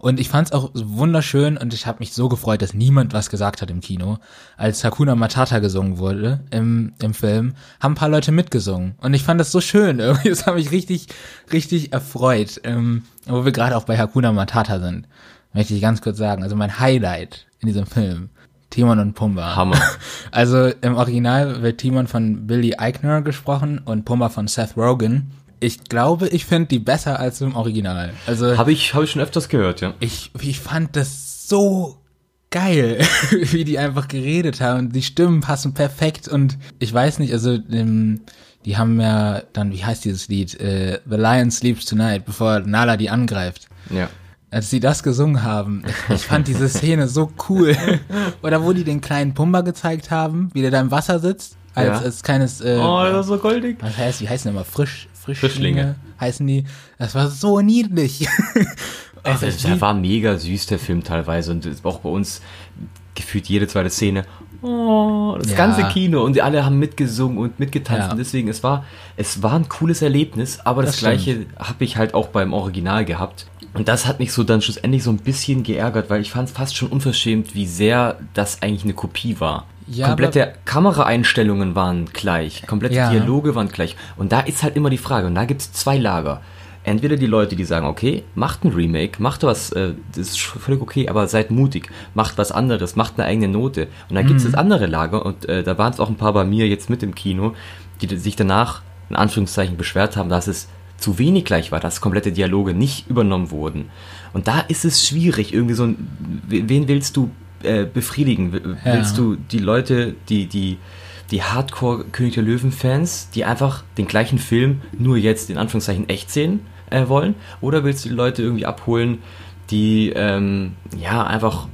Speaker 1: Und ich fand es auch wunderschön und ich habe mich so gefreut, dass niemand was gesagt hat im Kino. Als Hakuna Matata gesungen wurde im, im Film, haben ein paar Leute mitgesungen. Und ich fand das so schön. Irgendwie, das hat mich richtig, richtig erfreut. Ähm, wo wir gerade auch bei Hakuna Matata sind, möchte ich ganz kurz sagen. Also mein Highlight in diesem Film. Timon und Pumba.
Speaker 2: Hammer.
Speaker 1: Also im Original wird Timon von Billy Eichner gesprochen und Pumba von Seth Rogen. Ich glaube, ich finde die besser als im Original. Also
Speaker 2: Habe ich, hab ich schon öfters gehört, ja.
Speaker 1: ich, ich fand das so geil, wie die einfach geredet haben. Die Stimmen passen perfekt und ich weiß nicht, also ähm, die haben ja dann, wie heißt dieses Lied? Äh, The Lion Sleeps Tonight, bevor Nala die angreift.
Speaker 2: Ja.
Speaker 1: Als sie das gesungen haben, ich, fand diese Szene so cool. Oder wo die den kleinen Pumba gezeigt haben, wie der da im Wasser sitzt, als,
Speaker 2: Ja.
Speaker 1: als kleines, äh,
Speaker 2: Oh, das ist so goldig.
Speaker 1: was heißt, wie heißen die immer? Frisch, Frischlinge,
Speaker 2: Frischlinge.
Speaker 1: heißen die. Das war so niedlich.
Speaker 2: Also,
Speaker 1: ich
Speaker 2: der war mega süß, der Film teilweise. Und auch bei uns gefühlt jede zweite Szene. Oh, das
Speaker 1: Ja.
Speaker 2: ganze Kino. Und die alle haben mitgesungen und mitgetanzt.
Speaker 1: Ja.
Speaker 2: Und deswegen, es war, es war ein cooles Erlebnis. Aber das,
Speaker 1: Das
Speaker 2: gleiche habe ich halt auch beim Original gehabt. Und das hat mich so dann schlussendlich so ein bisschen geärgert, weil ich fand es fast schon unverschämt, wie sehr das eigentlich eine Kopie war.
Speaker 1: Ja,
Speaker 2: Komplette Kameraeinstellungen waren gleich, komplette
Speaker 1: Ja.
Speaker 2: Dialoge waren gleich. Und da ist halt immer die Frage, und da gibt es zwei Lager. Entweder die Leute, die sagen, okay, macht ein Remake, macht was, äh, das ist völlig okay, aber seid mutig, macht was anderes, macht eine eigene Note. Und dann gibt es das andere Lager, und äh, da waren es auch ein paar bei mir jetzt mit im Kino, die sich danach, in Anführungszeichen, beschwert haben, dass es zu wenig gleich war, dass komplette Dialoge nicht übernommen wurden. Und da ist es schwierig, irgendwie so ein, wen willst du äh, befriedigen? W-
Speaker 1: Ja.
Speaker 2: Willst du die Leute, die, die, die Hardcore König der Löwen-Fans, die einfach den gleichen Film nur jetzt in Anführungszeichen echt sehen äh, wollen? Oder willst du die Leute irgendwie abholen, die ähm, ja einfach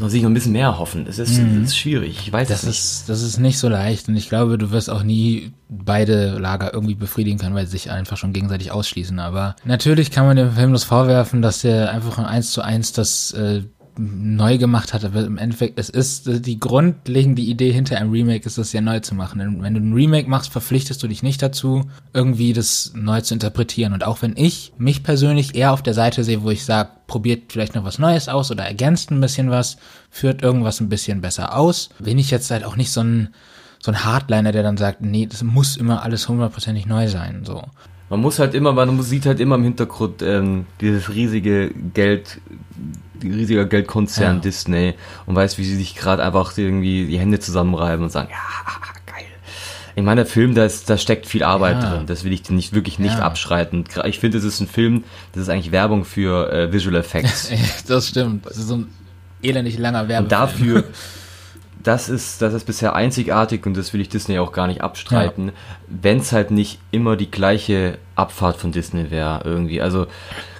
Speaker 2: noch sich noch ein bisschen mehr hoffen? Das ist, das ist schwierig, ich weiß
Speaker 1: Das
Speaker 2: es nicht.
Speaker 1: ist, das ist nicht so leicht und ich glaube, du wirst auch nie beide Lager irgendwie befriedigen können, weil sie sich einfach schon gegenseitig ausschließen. Aber natürlich kann man dem Film das vorwerfen, dass er einfach eins zu eins das äh, neu gemacht hat, aber im Endeffekt, es ist die grundlegende Idee hinter einem Remake ist es ja neu zu machen. Denn wenn du ein Remake machst, verpflichtest du dich nicht dazu, irgendwie das neu zu interpretieren. Und auch wenn ich mich persönlich eher auf der Seite sehe, wo ich sage, probiert vielleicht noch was Neues aus oder ergänzt ein bisschen was, führt irgendwas ein bisschen besser aus, bin ich jetzt halt auch nicht so ein so ein Hardliner, der dann sagt, nee, das muss immer alles hundertprozentig neu sein, so.
Speaker 2: Man muss halt immer, man sieht halt immer im Hintergrund ähm, dieses riesige Geld, riesiger Geldkonzern
Speaker 1: Ja.
Speaker 2: Disney und weiß, wie sie sich gerade einfach irgendwie die Hände zusammenreiben und sagen, ja, geil. Ich meine, der Film, da, ist, da steckt viel Arbeit
Speaker 1: Ja.
Speaker 2: drin. Das will ich dir nicht wirklich nicht
Speaker 1: Ja.
Speaker 2: abschreiten. Ich finde, es ist ein Film, das ist eigentlich Werbung für äh, Visual Effects.
Speaker 1: Das stimmt. Das ist so ein elendig langer
Speaker 2: Und
Speaker 1: Werbefilm.
Speaker 2: dafür, das ist, das ist bisher einzigartig und das will ich Disney auch gar nicht abstreiten, ja. wenn es halt nicht immer die gleiche Abfahrt von Disney wäre irgendwie. Also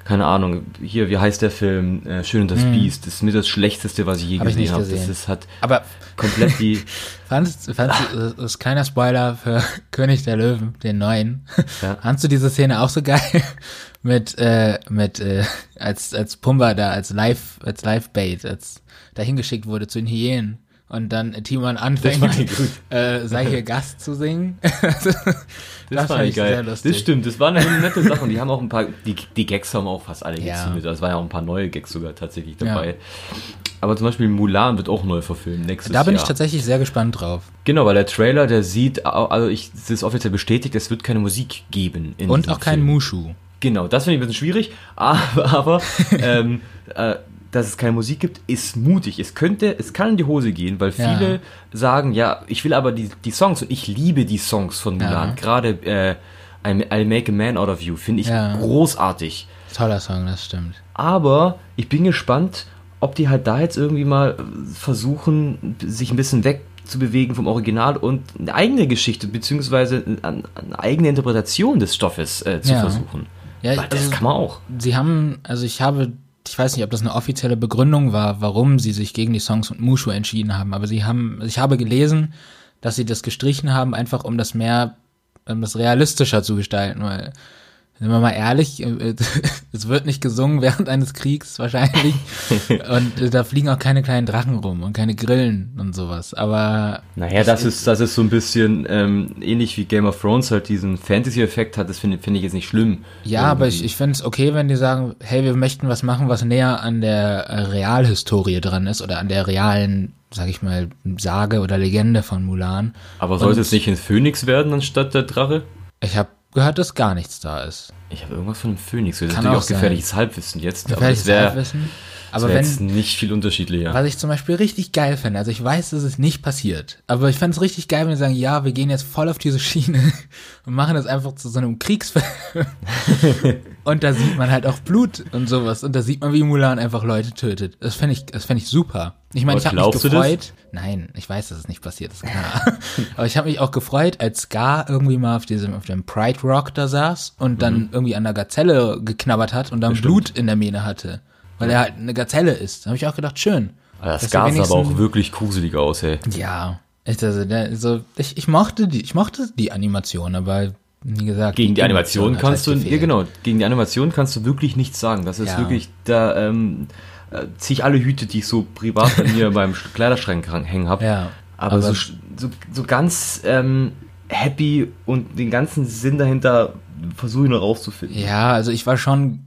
Speaker 2: keine Ahnung, hier, wie heißt der Film? Äh, Schön und das mm. Biest. Das ist mir das Schlechteste, was ich je Hab gesehen habe. Das ist, hat
Speaker 1: Aber komplett die. fandst, fandst du, das ist keiner Spoiler für König der Löwen, den neuen. Ja. Fandst du diese Szene auch so geil? mit, äh, mit, äh, als, als Pumba da, als Live, als Live-Bait, als dahin geschickt wurde zu den Hyänen und dann Timon anfängt, äh, sei hier Gast zu singen.
Speaker 2: das, das war geil. Das stimmt, das waren eine nette Sachen. Die haben auch ein paar, die, die Gags haben auch fast alle ja. Das waren ja auch ein paar neue Gags sogar tatsächlich dabei. Ja. Aber zum Beispiel Mulan wird auch neu verfilmt nächstes
Speaker 1: Jahr. Da bin
Speaker 2: Jahr.
Speaker 1: ich tatsächlich sehr gespannt drauf.
Speaker 2: Genau, weil der Trailer, der sieht, also ich, das ist offiziell bestätigt, es wird keine Musik geben.
Speaker 1: Und auch kein Mushu.
Speaker 2: Genau, das finde ich ein bisschen schwierig, aber, aber ähm, äh, dass es keine Musik gibt, ist mutig. Es könnte, es kann in die Hose gehen, weil viele ja. sagen, ja, ich will aber die, die Songs und ich liebe die Songs von Mulan. Ja. Gerade äh, I'll Make a Man Out of You finde ich ja. großartig.
Speaker 1: Toller Song, das stimmt.
Speaker 2: Aber ich bin gespannt, ob die halt da jetzt irgendwie mal versuchen, sich ein bisschen wegzubewegen vom Original und eine eigene Geschichte beziehungsweise eine, eine eigene Interpretation des Stoffes äh, zu versuchen.
Speaker 1: Ja, Weil das also, kann man auch. Sie haben, also ich habe ich weiß nicht, ob das eine offizielle Begründung war, warum sie sich gegen die Songs und Mushu entschieden haben, aber sie haben, ich habe gelesen, dass sie das gestrichen haben, einfach um das mehr, um das realistischer zu gestalten, weil sind wir mal ehrlich, äh, es wird nicht gesungen während eines Kriegs wahrscheinlich. und äh, da fliegen auch keine kleinen Drachen rum und keine Grillen und sowas. Aber.
Speaker 2: Naja, das ist, das ist so ein bisschen ähm, ähnlich wie Game of Thrones halt diesen Fantasy-Effekt hat. Das finde find ich jetzt nicht schlimm.
Speaker 1: Ja, irgendwie. aber ich, ich finde es okay, wenn die sagen, hey, wir möchten was machen, was näher an der äh, Realhistorie dran ist oder an der realen sag ich mal, Sage oder Legende von Mulan.
Speaker 2: Aber sollte es nicht ein Phönix werden anstatt der Drache?
Speaker 1: Ich habe gehört, dass gar nichts da ist.
Speaker 2: Ich habe irgendwas von einem Phönix. Das ist natürlich auch, auch gefährliches Halbwissen jetzt.
Speaker 1: Gefährliches aber Halbwissen.
Speaker 2: Aber wenn jetzt nicht viel unterschiedlicher.
Speaker 1: Was ich zum Beispiel richtig geil finde, also ich weiß, dass es nicht passiert, aber ich fände es richtig geil, wenn sie sagen, ja, wir gehen jetzt voll auf diese Schiene und machen das einfach zu so einem Kriegsfilm. und da sieht man halt auch Blut und sowas und da sieht man, wie Mulan einfach Leute tötet. Das fände ich, das fände ich super. Ich meine, ich habe mich gefreut. Nein, ich weiß, dass es nicht passiert ist, klar. aber ich habe mich auch gefreut, als Scar irgendwie mal auf diesem, auf dem Pride Rock da saß und dann mhm. irgendwie an der Gazelle geknabbert hat und dann Bestimmt. Blut in der Mähne hatte weil er halt eine Gazelle ist. Da habe ich auch gedacht, schön.
Speaker 2: Das sah aber auch wirklich gruselig aus, ey.
Speaker 1: Ja. Also, also ich, ich mochte die, ich mochte die Animation, aber wie gesagt.
Speaker 2: Gegen die, die Animation, Animation kannst du, ja genau, gegen die Animation kannst du wirklich nichts sagen. Das ist ja. wirklich, da ähm, äh, ziehe ich alle Hüte, die ich so privat bei mir beim Kleiderschrank hängen habe. Ja. Aber, aber so, so, so ganz ähm, happy und den ganzen Sinn dahinter versuche ich noch rauszufinden.
Speaker 1: Ja, also ich war schon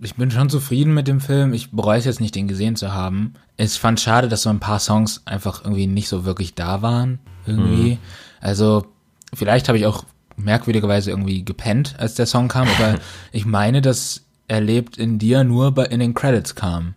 Speaker 1: ich bin schon zufrieden mit dem Film. Ich bereue es jetzt nicht, den gesehen zu haben. Ich fand schade, dass so ein paar Songs einfach irgendwie nicht so wirklich da waren. Irgendwie. Mhm. Also, vielleicht habe ich auch merkwürdigerweise irgendwie gepennt, als der Song kam, aber ich meine, dass er lebt in dir nur bei, in den Credits kam.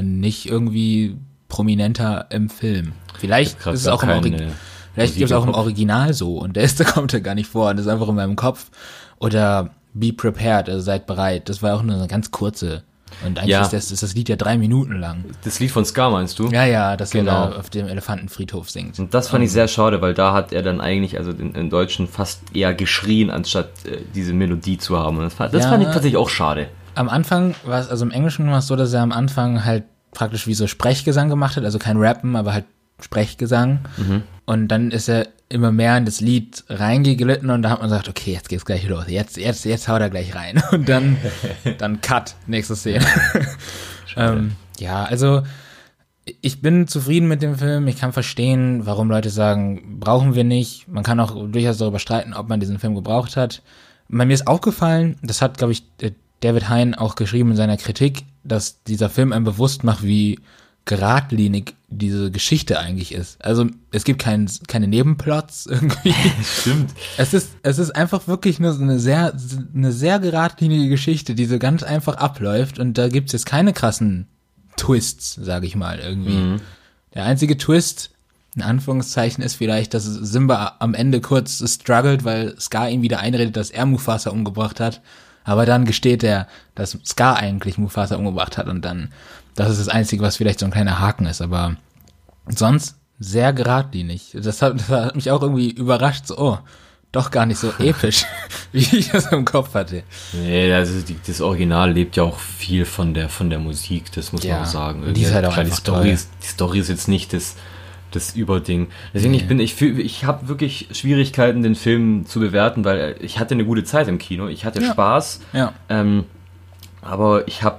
Speaker 1: Nicht irgendwie prominenter im Film. Vielleicht ist es auch im Original. Vielleicht gibt es auch im Original so und der ist, da kommt er gar nicht vor und ist einfach in meinem Kopf. Oder Be prepared, also seid bereit. Das war auch nur eine ganz kurze. Und eigentlich ja. ist, das, ist das Lied ja drei Minuten lang.
Speaker 2: Das Lied von Scar meinst du?
Speaker 1: Ja, ja, das genau. er auf dem Elefantenfriedhof singt.
Speaker 2: Und das fand um, ich sehr schade, weil da hat er dann eigentlich, also in Deutschen fast eher geschrien, anstatt äh, diese Melodie zu haben. Und das, fand, das ja, fand ich tatsächlich auch schade.
Speaker 1: Am Anfang war es, also im Englischen war es so, dass er am Anfang halt praktisch wie so Sprechgesang gemacht hat, also kein Rappen, aber halt Sprechgesang. Mhm. Und dann ist er immer mehr in das Lied reingeglitten und da hat man gesagt, okay, jetzt geht's gleich los. Jetzt, jetzt, jetzt haut er gleich rein. Und dann, dann Cut, nächste Szene. ähm, ja, also ich bin zufrieden mit dem Film. Ich kann verstehen, warum Leute sagen, brauchen wir nicht. Man kann auch durchaus darüber streiten, ob man diesen Film gebraucht hat. Bei mir ist aufgefallen, das hat, glaube ich, David Hein auch geschrieben in seiner Kritik, dass dieser Film einem bewusst macht, wie geradlinig diese Geschichte eigentlich ist. Also es gibt kein, keine Nebenplots irgendwie.
Speaker 2: Stimmt.
Speaker 1: Es ist, es ist einfach wirklich nur so eine sehr, eine sehr geradlinige Geschichte, die so ganz einfach abläuft und da gibt's jetzt keine krassen Twists, sage ich mal irgendwie. Mhm. Der einzige Twist, in Anführungszeichen, ist vielleicht, dass Simba am Ende kurz struggelt, weil Scar ihm wieder einredet, dass er Mufasa umgebracht hat. Aber dann gesteht er, dass Scar eigentlich Mufasa umgebracht hat und dann das ist das Einzige, was vielleicht so ein kleiner Haken ist, aber sonst sehr geradlinig. Das hat, das hat mich auch irgendwie überrascht, so, oh, doch gar nicht so episch, wie ich das im Kopf hatte.
Speaker 2: Nee, also das Original lebt ja auch viel von der von der Musik, das muss
Speaker 1: Ja,
Speaker 2: man auch sagen.
Speaker 1: die ist halt auch
Speaker 2: die Story ist, die Story ist jetzt nicht das das Überding. Deswegen
Speaker 1: Nee.
Speaker 2: ich bin ich ich habe wirklich Schwierigkeiten den Film zu bewerten, weil ich hatte eine gute Zeit im Kino, ich hatte
Speaker 1: Ja.
Speaker 2: Spaß,
Speaker 1: Ja.
Speaker 2: ähm, aber ich habe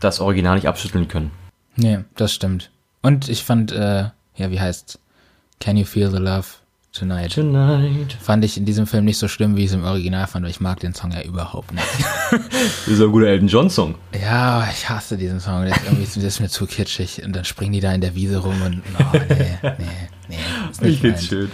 Speaker 2: das Original nicht abschütteln können.
Speaker 1: Nee, das stimmt. Und ich fand, äh, ja, wie heißt Can You Feel the Love Tonight?
Speaker 2: Tonight.
Speaker 1: Fand ich in diesem Film nicht so schlimm, wie ich es im Original fand, weil ich mag den Song ja überhaupt nicht.
Speaker 2: Das ist ein guter Elton John Song.
Speaker 1: ja, ich hasse diesen Song. Der ist, irgendwie, der ist mir zu kitschig. Und dann springen die da in der Wiese rum und, oh, nee, nee, nee. Ist nicht meins.
Speaker 2: schön.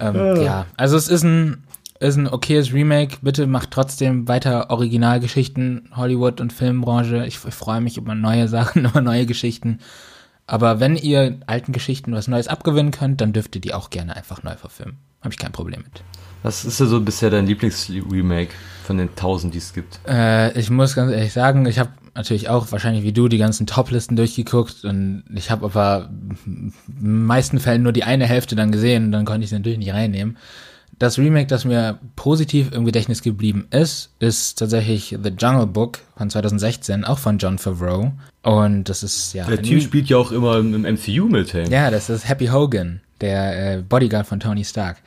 Speaker 1: Ähm, ja, also es ist ein, ist ein okayes Remake. Bitte macht trotzdem weiter Originalgeschichten, Hollywood und Filmbranche. Ich, ich freue mich über neue Sachen, über neue Geschichten. Aber wenn ihr alten Geschichten was Neues abgewinnen könnt, dann dürft ihr die auch gerne einfach neu verfilmen. Habe ich kein Problem mit.
Speaker 2: Was ist ja so bisher dein Lieblingsremake von den tausend, die es gibt?
Speaker 1: Äh, ich muss ganz ehrlich sagen, ich habe natürlich auch wahrscheinlich wie du die ganzen Top-Listen durchgeguckt und ich habe aber in den meisten Fällen nur die eine Hälfte dann gesehen und dann konnte ich sie natürlich nicht reinnehmen. Das Remake, das mir positiv im Gedächtnis geblieben ist, ist tatsächlich The Jungle Book von 2016, auch von John Favreau. Und das ist ja.
Speaker 2: Der Typ spielt ja auch immer im im MCU mit, hey.
Speaker 1: ja, das ist Happy Hogan, der äh, Bodyguard von Tony Stark.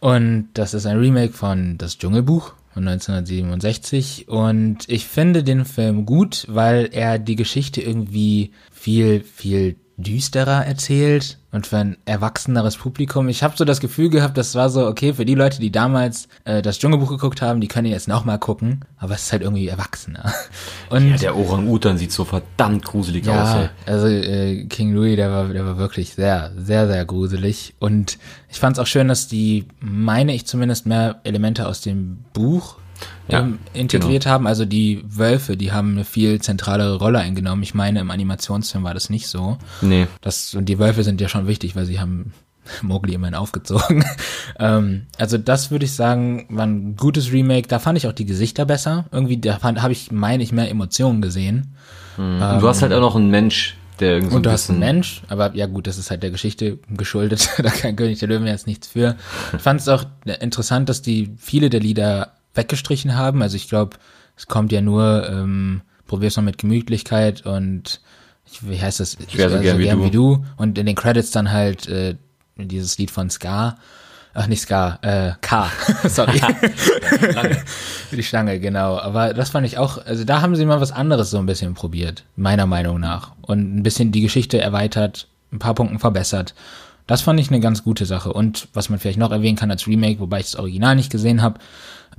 Speaker 1: Und das ist ein Remake von Das Dschungelbuch von 1967. Und ich finde den Film gut, weil er die Geschichte irgendwie viel, viel düsterer erzählt und für ein erwachseneres Publikum. Ich habe so das Gefühl gehabt, das war so, okay, für die Leute, die damals äh, das Dschungelbuch geguckt haben, die können jetzt nochmal gucken, aber es ist halt irgendwie erwachsener. Und
Speaker 2: Ja, der Orang-Utan sieht so verdammt gruselig aus,
Speaker 1: ja,
Speaker 2: ey.
Speaker 1: also äh, King Louis, der war, der war wirklich sehr, sehr, sehr gruselig. Und ich fand es auch schön, dass die, meine ich zumindest, mehr Elemente aus dem Buch
Speaker 2: Ja,
Speaker 1: ähm, integriert haben. Also die Wölfe, die haben eine viel zentralere Rolle eingenommen. Ich meine, im Animationsfilm war das nicht so.
Speaker 2: Nee.
Speaker 1: Das, und die Wölfe sind ja schon wichtig, weil sie haben Mowgli immerhin aufgezogen. ähm, also das würde ich sagen, war ein gutes Remake. Da fand ich auch die Gesichter besser. Irgendwie, da fand, habe ich, meine ich, mehr Emotionen gesehen.
Speaker 2: Und du hast halt auch noch einen Mensch, der irgendwie so
Speaker 1: Und du hast einen. Mensch, aber ja gut, das ist halt der Geschichte geschuldet. da kann König der Löwen jetzt nichts für. Ich fand es auch interessant, dass die viele der Lieder weggestrichen haben. Also ich glaube, es kommt ja nur, ähm, probier's noch mit Gemütlichkeit und ich, wie heißt das? Ich
Speaker 2: wär so gern wie
Speaker 1: du. Und in den Credits dann halt äh, dieses Lied von Ska. Ach, nicht Ska, äh, K. Sorry. Die Schlange, genau. Aber das fand ich auch, also da haben sie mal was anderes so ein bisschen probiert, meiner Meinung nach. Und ein bisschen die Geschichte erweitert, ein paar Punkten verbessert. Das fand ich eine ganz gute Sache. Und was man vielleicht noch erwähnen kann als Remake, wobei ich das Original nicht gesehen habe,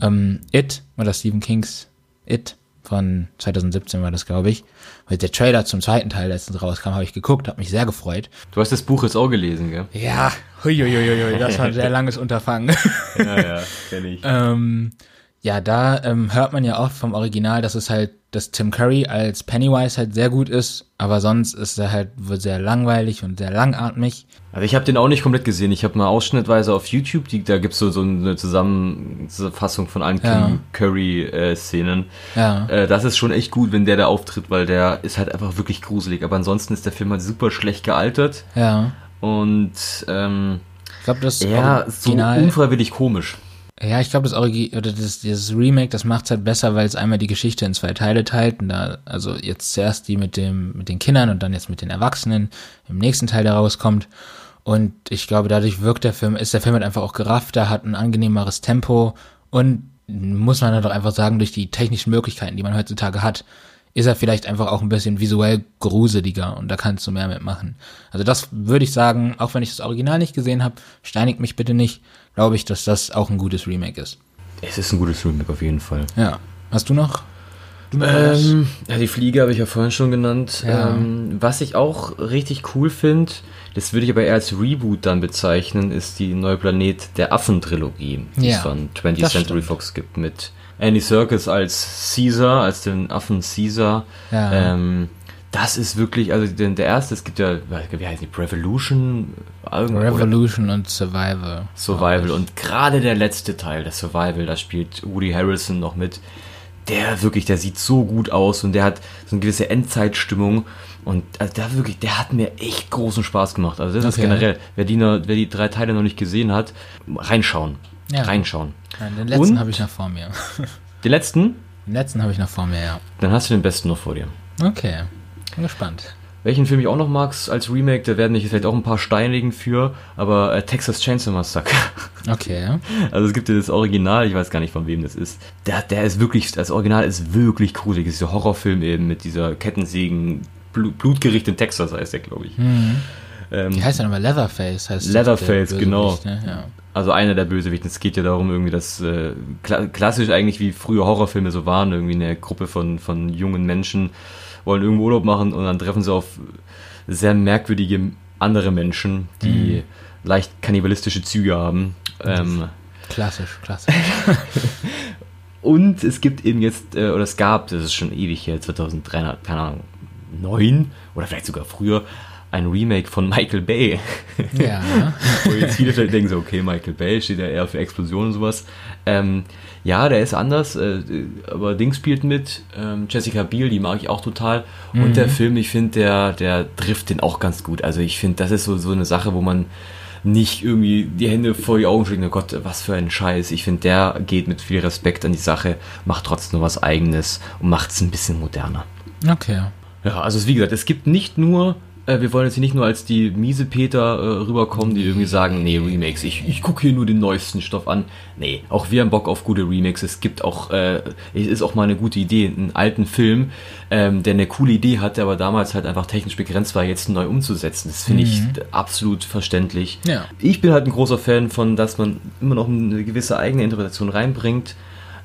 Speaker 1: ähm, It, oder Stephen Kings It von 2017 war das, glaube ich. Weil der Trailer zum zweiten Teil letztens rauskam, habe ich geguckt, habe mich sehr gefreut.
Speaker 2: Du hast das Buch jetzt auch gelesen, gell?
Speaker 1: Ja, huiuiuiui, das war ein sehr langes Unterfangen.
Speaker 2: Ja, ja, kenn ich.
Speaker 1: Ähm, ja, da ähm, hört man ja oft vom Original, dass es halt, dass Tim Curry als Pennywise halt sehr gut ist, aber sonst ist er halt sehr langweilig und sehr langatmig.
Speaker 2: Also ich habe den auch nicht komplett gesehen. Ich habe mal ausschnittweise auf YouTube, die, da gibt's so, so eine Zusammenfassung von allen
Speaker 1: Ja.
Speaker 2: Tim Curry-Szenen.
Speaker 1: Ja.
Speaker 2: Äh, das ist schon echt gut, wenn der da auftritt, weil der ist halt einfach wirklich gruselig. Aber ansonsten ist der Film halt super schlecht gealtert
Speaker 1: Ja.
Speaker 2: und ähm,
Speaker 1: Ich glaube, das
Speaker 2: ja, so unfreiwillig komisch.
Speaker 1: Ja, ich glaube, das Origi oder das, dieses Remake, das macht's halt besser, weil es einmal die Geschichte in zwei Teile teilt. Und da, also jetzt zuerst die mit dem, mit den Kindern und dann jetzt mit den Erwachsenen im nächsten Teil, der rauskommt. Und ich glaube, dadurch wirkt der Film, ist der Film halt einfach auch geraffter, hat ein angenehmeres Tempo und muss man halt auch einfach sagen, durch die technischen Möglichkeiten, die man heutzutage hat, ist er vielleicht einfach auch ein bisschen visuell gruseliger und da kannst du mehr mitmachen. Also das würde ich sagen, auch wenn ich das Original nicht gesehen habe, steinigt mich bitte nicht, glaube ich, dass das auch ein gutes Remake ist.
Speaker 2: Es ist ein gutes Remake auf jeden Fall.
Speaker 1: Ja. Hast du noch? Du?
Speaker 2: Ähm, ja, die Fliege habe ich ja vorhin schon genannt.
Speaker 1: Ja.
Speaker 2: Ähm, was ich auch richtig cool finde, das würde ich aber eher als Reboot dann bezeichnen, ist die neue Planet der Affen-Trilogie, die
Speaker 1: Ja,
Speaker 2: es von 20th
Speaker 1: das
Speaker 2: Century
Speaker 1: stimmt.
Speaker 2: Fox gibt, mit Andy Serkis als Caesar, als den Affen Caesar.
Speaker 1: Ja.
Speaker 2: Ähm, das ist wirklich, also der, der erste, es gibt ja, wie heißt die, Revolution? Irgend- oder-
Speaker 1: Revolution und Survival.
Speaker 2: Survival. Und gerade der letzte Teil, der Survival, da spielt Woody Harrelson noch mit. Der wirklich, der sieht so gut aus und der hat so eine gewisse Endzeitstimmung. Und also der wirklich, der hat mir echt großen Spaß gemacht. Also das ist
Speaker 1: Okay.
Speaker 2: generell, wer die, wer die drei Teile noch nicht gesehen hat, reinschauen.
Speaker 1: Ja.
Speaker 2: Reinschauen.
Speaker 1: Nein, den letzten habe ich noch vor mir.
Speaker 2: Den letzten,
Speaker 1: Den letzten habe ich noch vor mir, ja.
Speaker 2: dann hast du den besten noch vor dir.
Speaker 1: Okay. Bin gespannt.
Speaker 2: Welchen Film ich auch noch mag als Remake, da werden mich vielleicht auch ein paar steinigen für, aber äh, Texas Chainsaw Massacre.
Speaker 1: Okay.
Speaker 2: Also es gibt ja das Original, ich weiß gar nicht von wem das ist. Der, der ist wirklich, das Original ist wirklich gruselig. Das ist der Horrorfilm eben mit dieser Kettensägen, Blut, Blutgericht in Texas heißt der, glaube ich.
Speaker 1: Mhm.
Speaker 2: Ähm,
Speaker 1: Wie heißt der nochmal? Leatherface heißt
Speaker 2: Leatherface, genau.
Speaker 1: Ne? Ja.
Speaker 2: also einer der Bösewichten. Es geht ja darum, irgendwie, dass äh, kla klassisch eigentlich wie früher Horrorfilme so waren, irgendwie eine Gruppe von, von jungen Menschen wollen irgendwo Urlaub machen und dann treffen sie auf sehr merkwürdige andere Menschen, die leicht kannibalistische Züge haben. Ähm,
Speaker 1: Klassisch, klassisch.
Speaker 2: und es gibt eben jetzt, äh, oder es gab, das ist schon ewig her, 2300, keine Ahnung, 9 oder vielleicht sogar früher, ein Remake von Michael Bay.
Speaker 1: ja.
Speaker 2: Wo jetzt viele vielleicht denken so, okay, Michael Bay steht ja eher für Explosionen und sowas. Ähm, ja, der ist anders, äh, aber Ding spielt mit. Ähm, Jessica Biel, die mag ich auch total. Und der Film, ich finde, der, der trifft den auch ganz gut. Also ich finde, das ist so, so eine Sache, wo man nicht irgendwie die Hände vor die Augen schlägt, oh Gott, was für ein Scheiß. Ich finde, der geht mit viel Respekt an die Sache, macht trotzdem noch was Eigenes und macht es ein bisschen moderner.
Speaker 1: Okay.
Speaker 2: Ja, also es- wie gesagt, es gibt nicht nur, äh, wir wollen jetzt hier nicht nur als die miese Peter äh, rüberkommen, die irgendwie sagen, nee, Remakes, ich, ich gucke hier nur den neuesten Stoff an. Nee, auch wir haben Bock auf gute Remakes. Es gibt auch, äh, es ist auch mal eine gute Idee, einen alten Film, ähm, der eine coole Idee hatte, aber damals halt einfach technisch begrenzt war, jetzt neu umzusetzen. Das finde ich absolut verständlich.
Speaker 1: Ja.
Speaker 2: Ich bin halt ein großer Fan von, dass man immer noch eine gewisse eigene Interpretation reinbringt.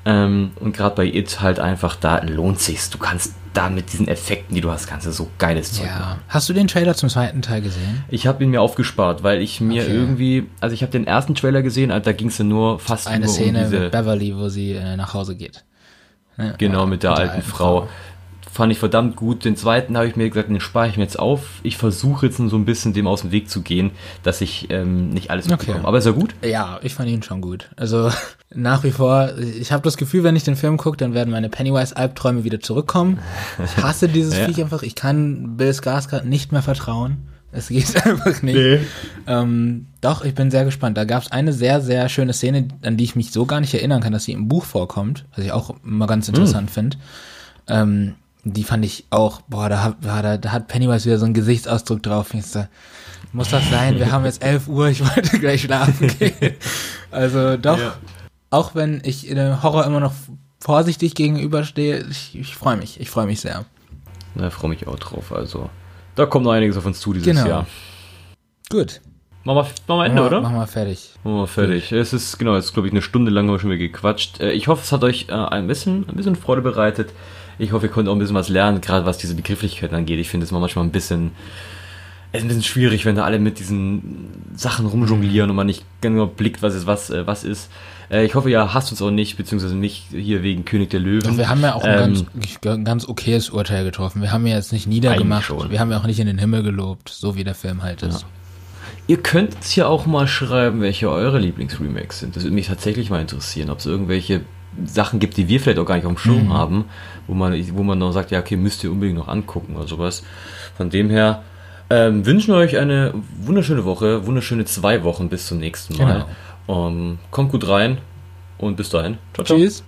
Speaker 2: Ähm, und gerade bei It halt einfach, da lohnt sich's. Du kannst da mit diesen Effekten, die du hast, kannst du so geiles Zeug machen.
Speaker 1: Ja. Hast du den Trailer zum zweiten Teil gesehen?
Speaker 2: Ich habe ihn mir aufgespart, weil ich mir
Speaker 1: Okay.
Speaker 2: irgendwie, also ich habe den ersten Trailer gesehen, da ging es ja nur fast
Speaker 1: Eine
Speaker 2: nur
Speaker 1: Szene
Speaker 2: um diese,
Speaker 1: mit Beverly, wo sie äh, nach Hause geht. Ne?
Speaker 2: genau mit der
Speaker 1: Mit
Speaker 2: alten Frau. Fand ich verdammt gut. Den zweiten habe ich mir gesagt, den spare ich mir jetzt auf. Ich versuche jetzt so ein bisschen dem aus dem Weg zu gehen, dass ich ähm, nicht alles
Speaker 1: Okay.
Speaker 2: mitbekomme. Aber ist ja gut.
Speaker 1: Ja, ich fand ihn schon gut. Also nach wie vor, ich habe das Gefühl, wenn ich den Film gucke, dann werden meine Pennywise-Albträume wieder zurückkommen. Ich hasse dieses
Speaker 2: Ja.
Speaker 1: Viech einfach. Ich kann Bill Skarsgård nicht mehr vertrauen. Es geht einfach nicht. Ähm, doch, ich bin sehr gespannt. Da gab es eine sehr, sehr schöne Szene, an die ich mich so gar nicht erinnern kann, dass sie im Buch vorkommt, was ich auch immer ganz interessant finde. Ähm, die fand ich auch, boah, da, hat- da, da, hat Pennywise wieder so einen Gesichtsausdruck drauf. Ich so, muss das sein? Wir haben jetzt 11 Uhr, ich wollte gleich schlafen gehen. Also doch,
Speaker 2: Ja.
Speaker 1: auch wenn ich dem Horror immer noch vorsichtig gegenüberstehe, ich, ich freue mich, ich freue mich sehr.
Speaker 2: Da freue mich auch drauf. Also, da kommt noch einiges auf uns zu dieses
Speaker 1: Genau.
Speaker 2: Jahr.
Speaker 1: Gut.
Speaker 2: Machen wir, machen wir Ende, oder?
Speaker 1: Machen wir fertig.
Speaker 2: Machen wir fertig. Es ist, genau, jetzt glaube ich eine Stunde lang haben wir schon wieder gequatscht. Äh, Ich hoffe, es hat euch äh, ein bisschen, ein bisschen Freude bereitet. Ich hoffe, ihr konntet auch ein bisschen was lernen, gerade was diese Begrifflichkeiten angeht. Ich finde es manchmal ein bisschen, es ist ein bisschen schwierig, wenn da alle mit diesen Sachen rumjonglieren und man nicht genau blickt, was ist, was, äh, was ist. Äh, Ich hoffe, ihr hasst uns auch nicht, beziehungsweise nicht hier wegen König der Löwen.
Speaker 1: Und wir haben ja auch ein
Speaker 2: Ähm,
Speaker 1: ganz, ein ganz okayes Urteil getroffen. Wir haben ja jetzt nicht niedergemacht. Wir haben ja auch nicht in den Himmel gelobt, so wie der Film halt ist.
Speaker 2: Ihr könnt uns hier auch mal schreiben, welche eure Lieblingsremakes sind. Das würde mich tatsächlich mal interessieren, ob es irgendwelche Sachen gibt, die wir vielleicht auch gar nicht auf dem Schirm haben, wo man, wo man noch sagt, ja, okay, müsst ihr unbedingt noch angucken oder sowas. Von dem her ähm, wünschen wir euch eine wunderschöne Woche, wunderschöne zwei Wochen bis zum nächsten Mal. Ähm, kommt gut rein und bis dahin. Ciao, ciao.
Speaker 1: Tschüss.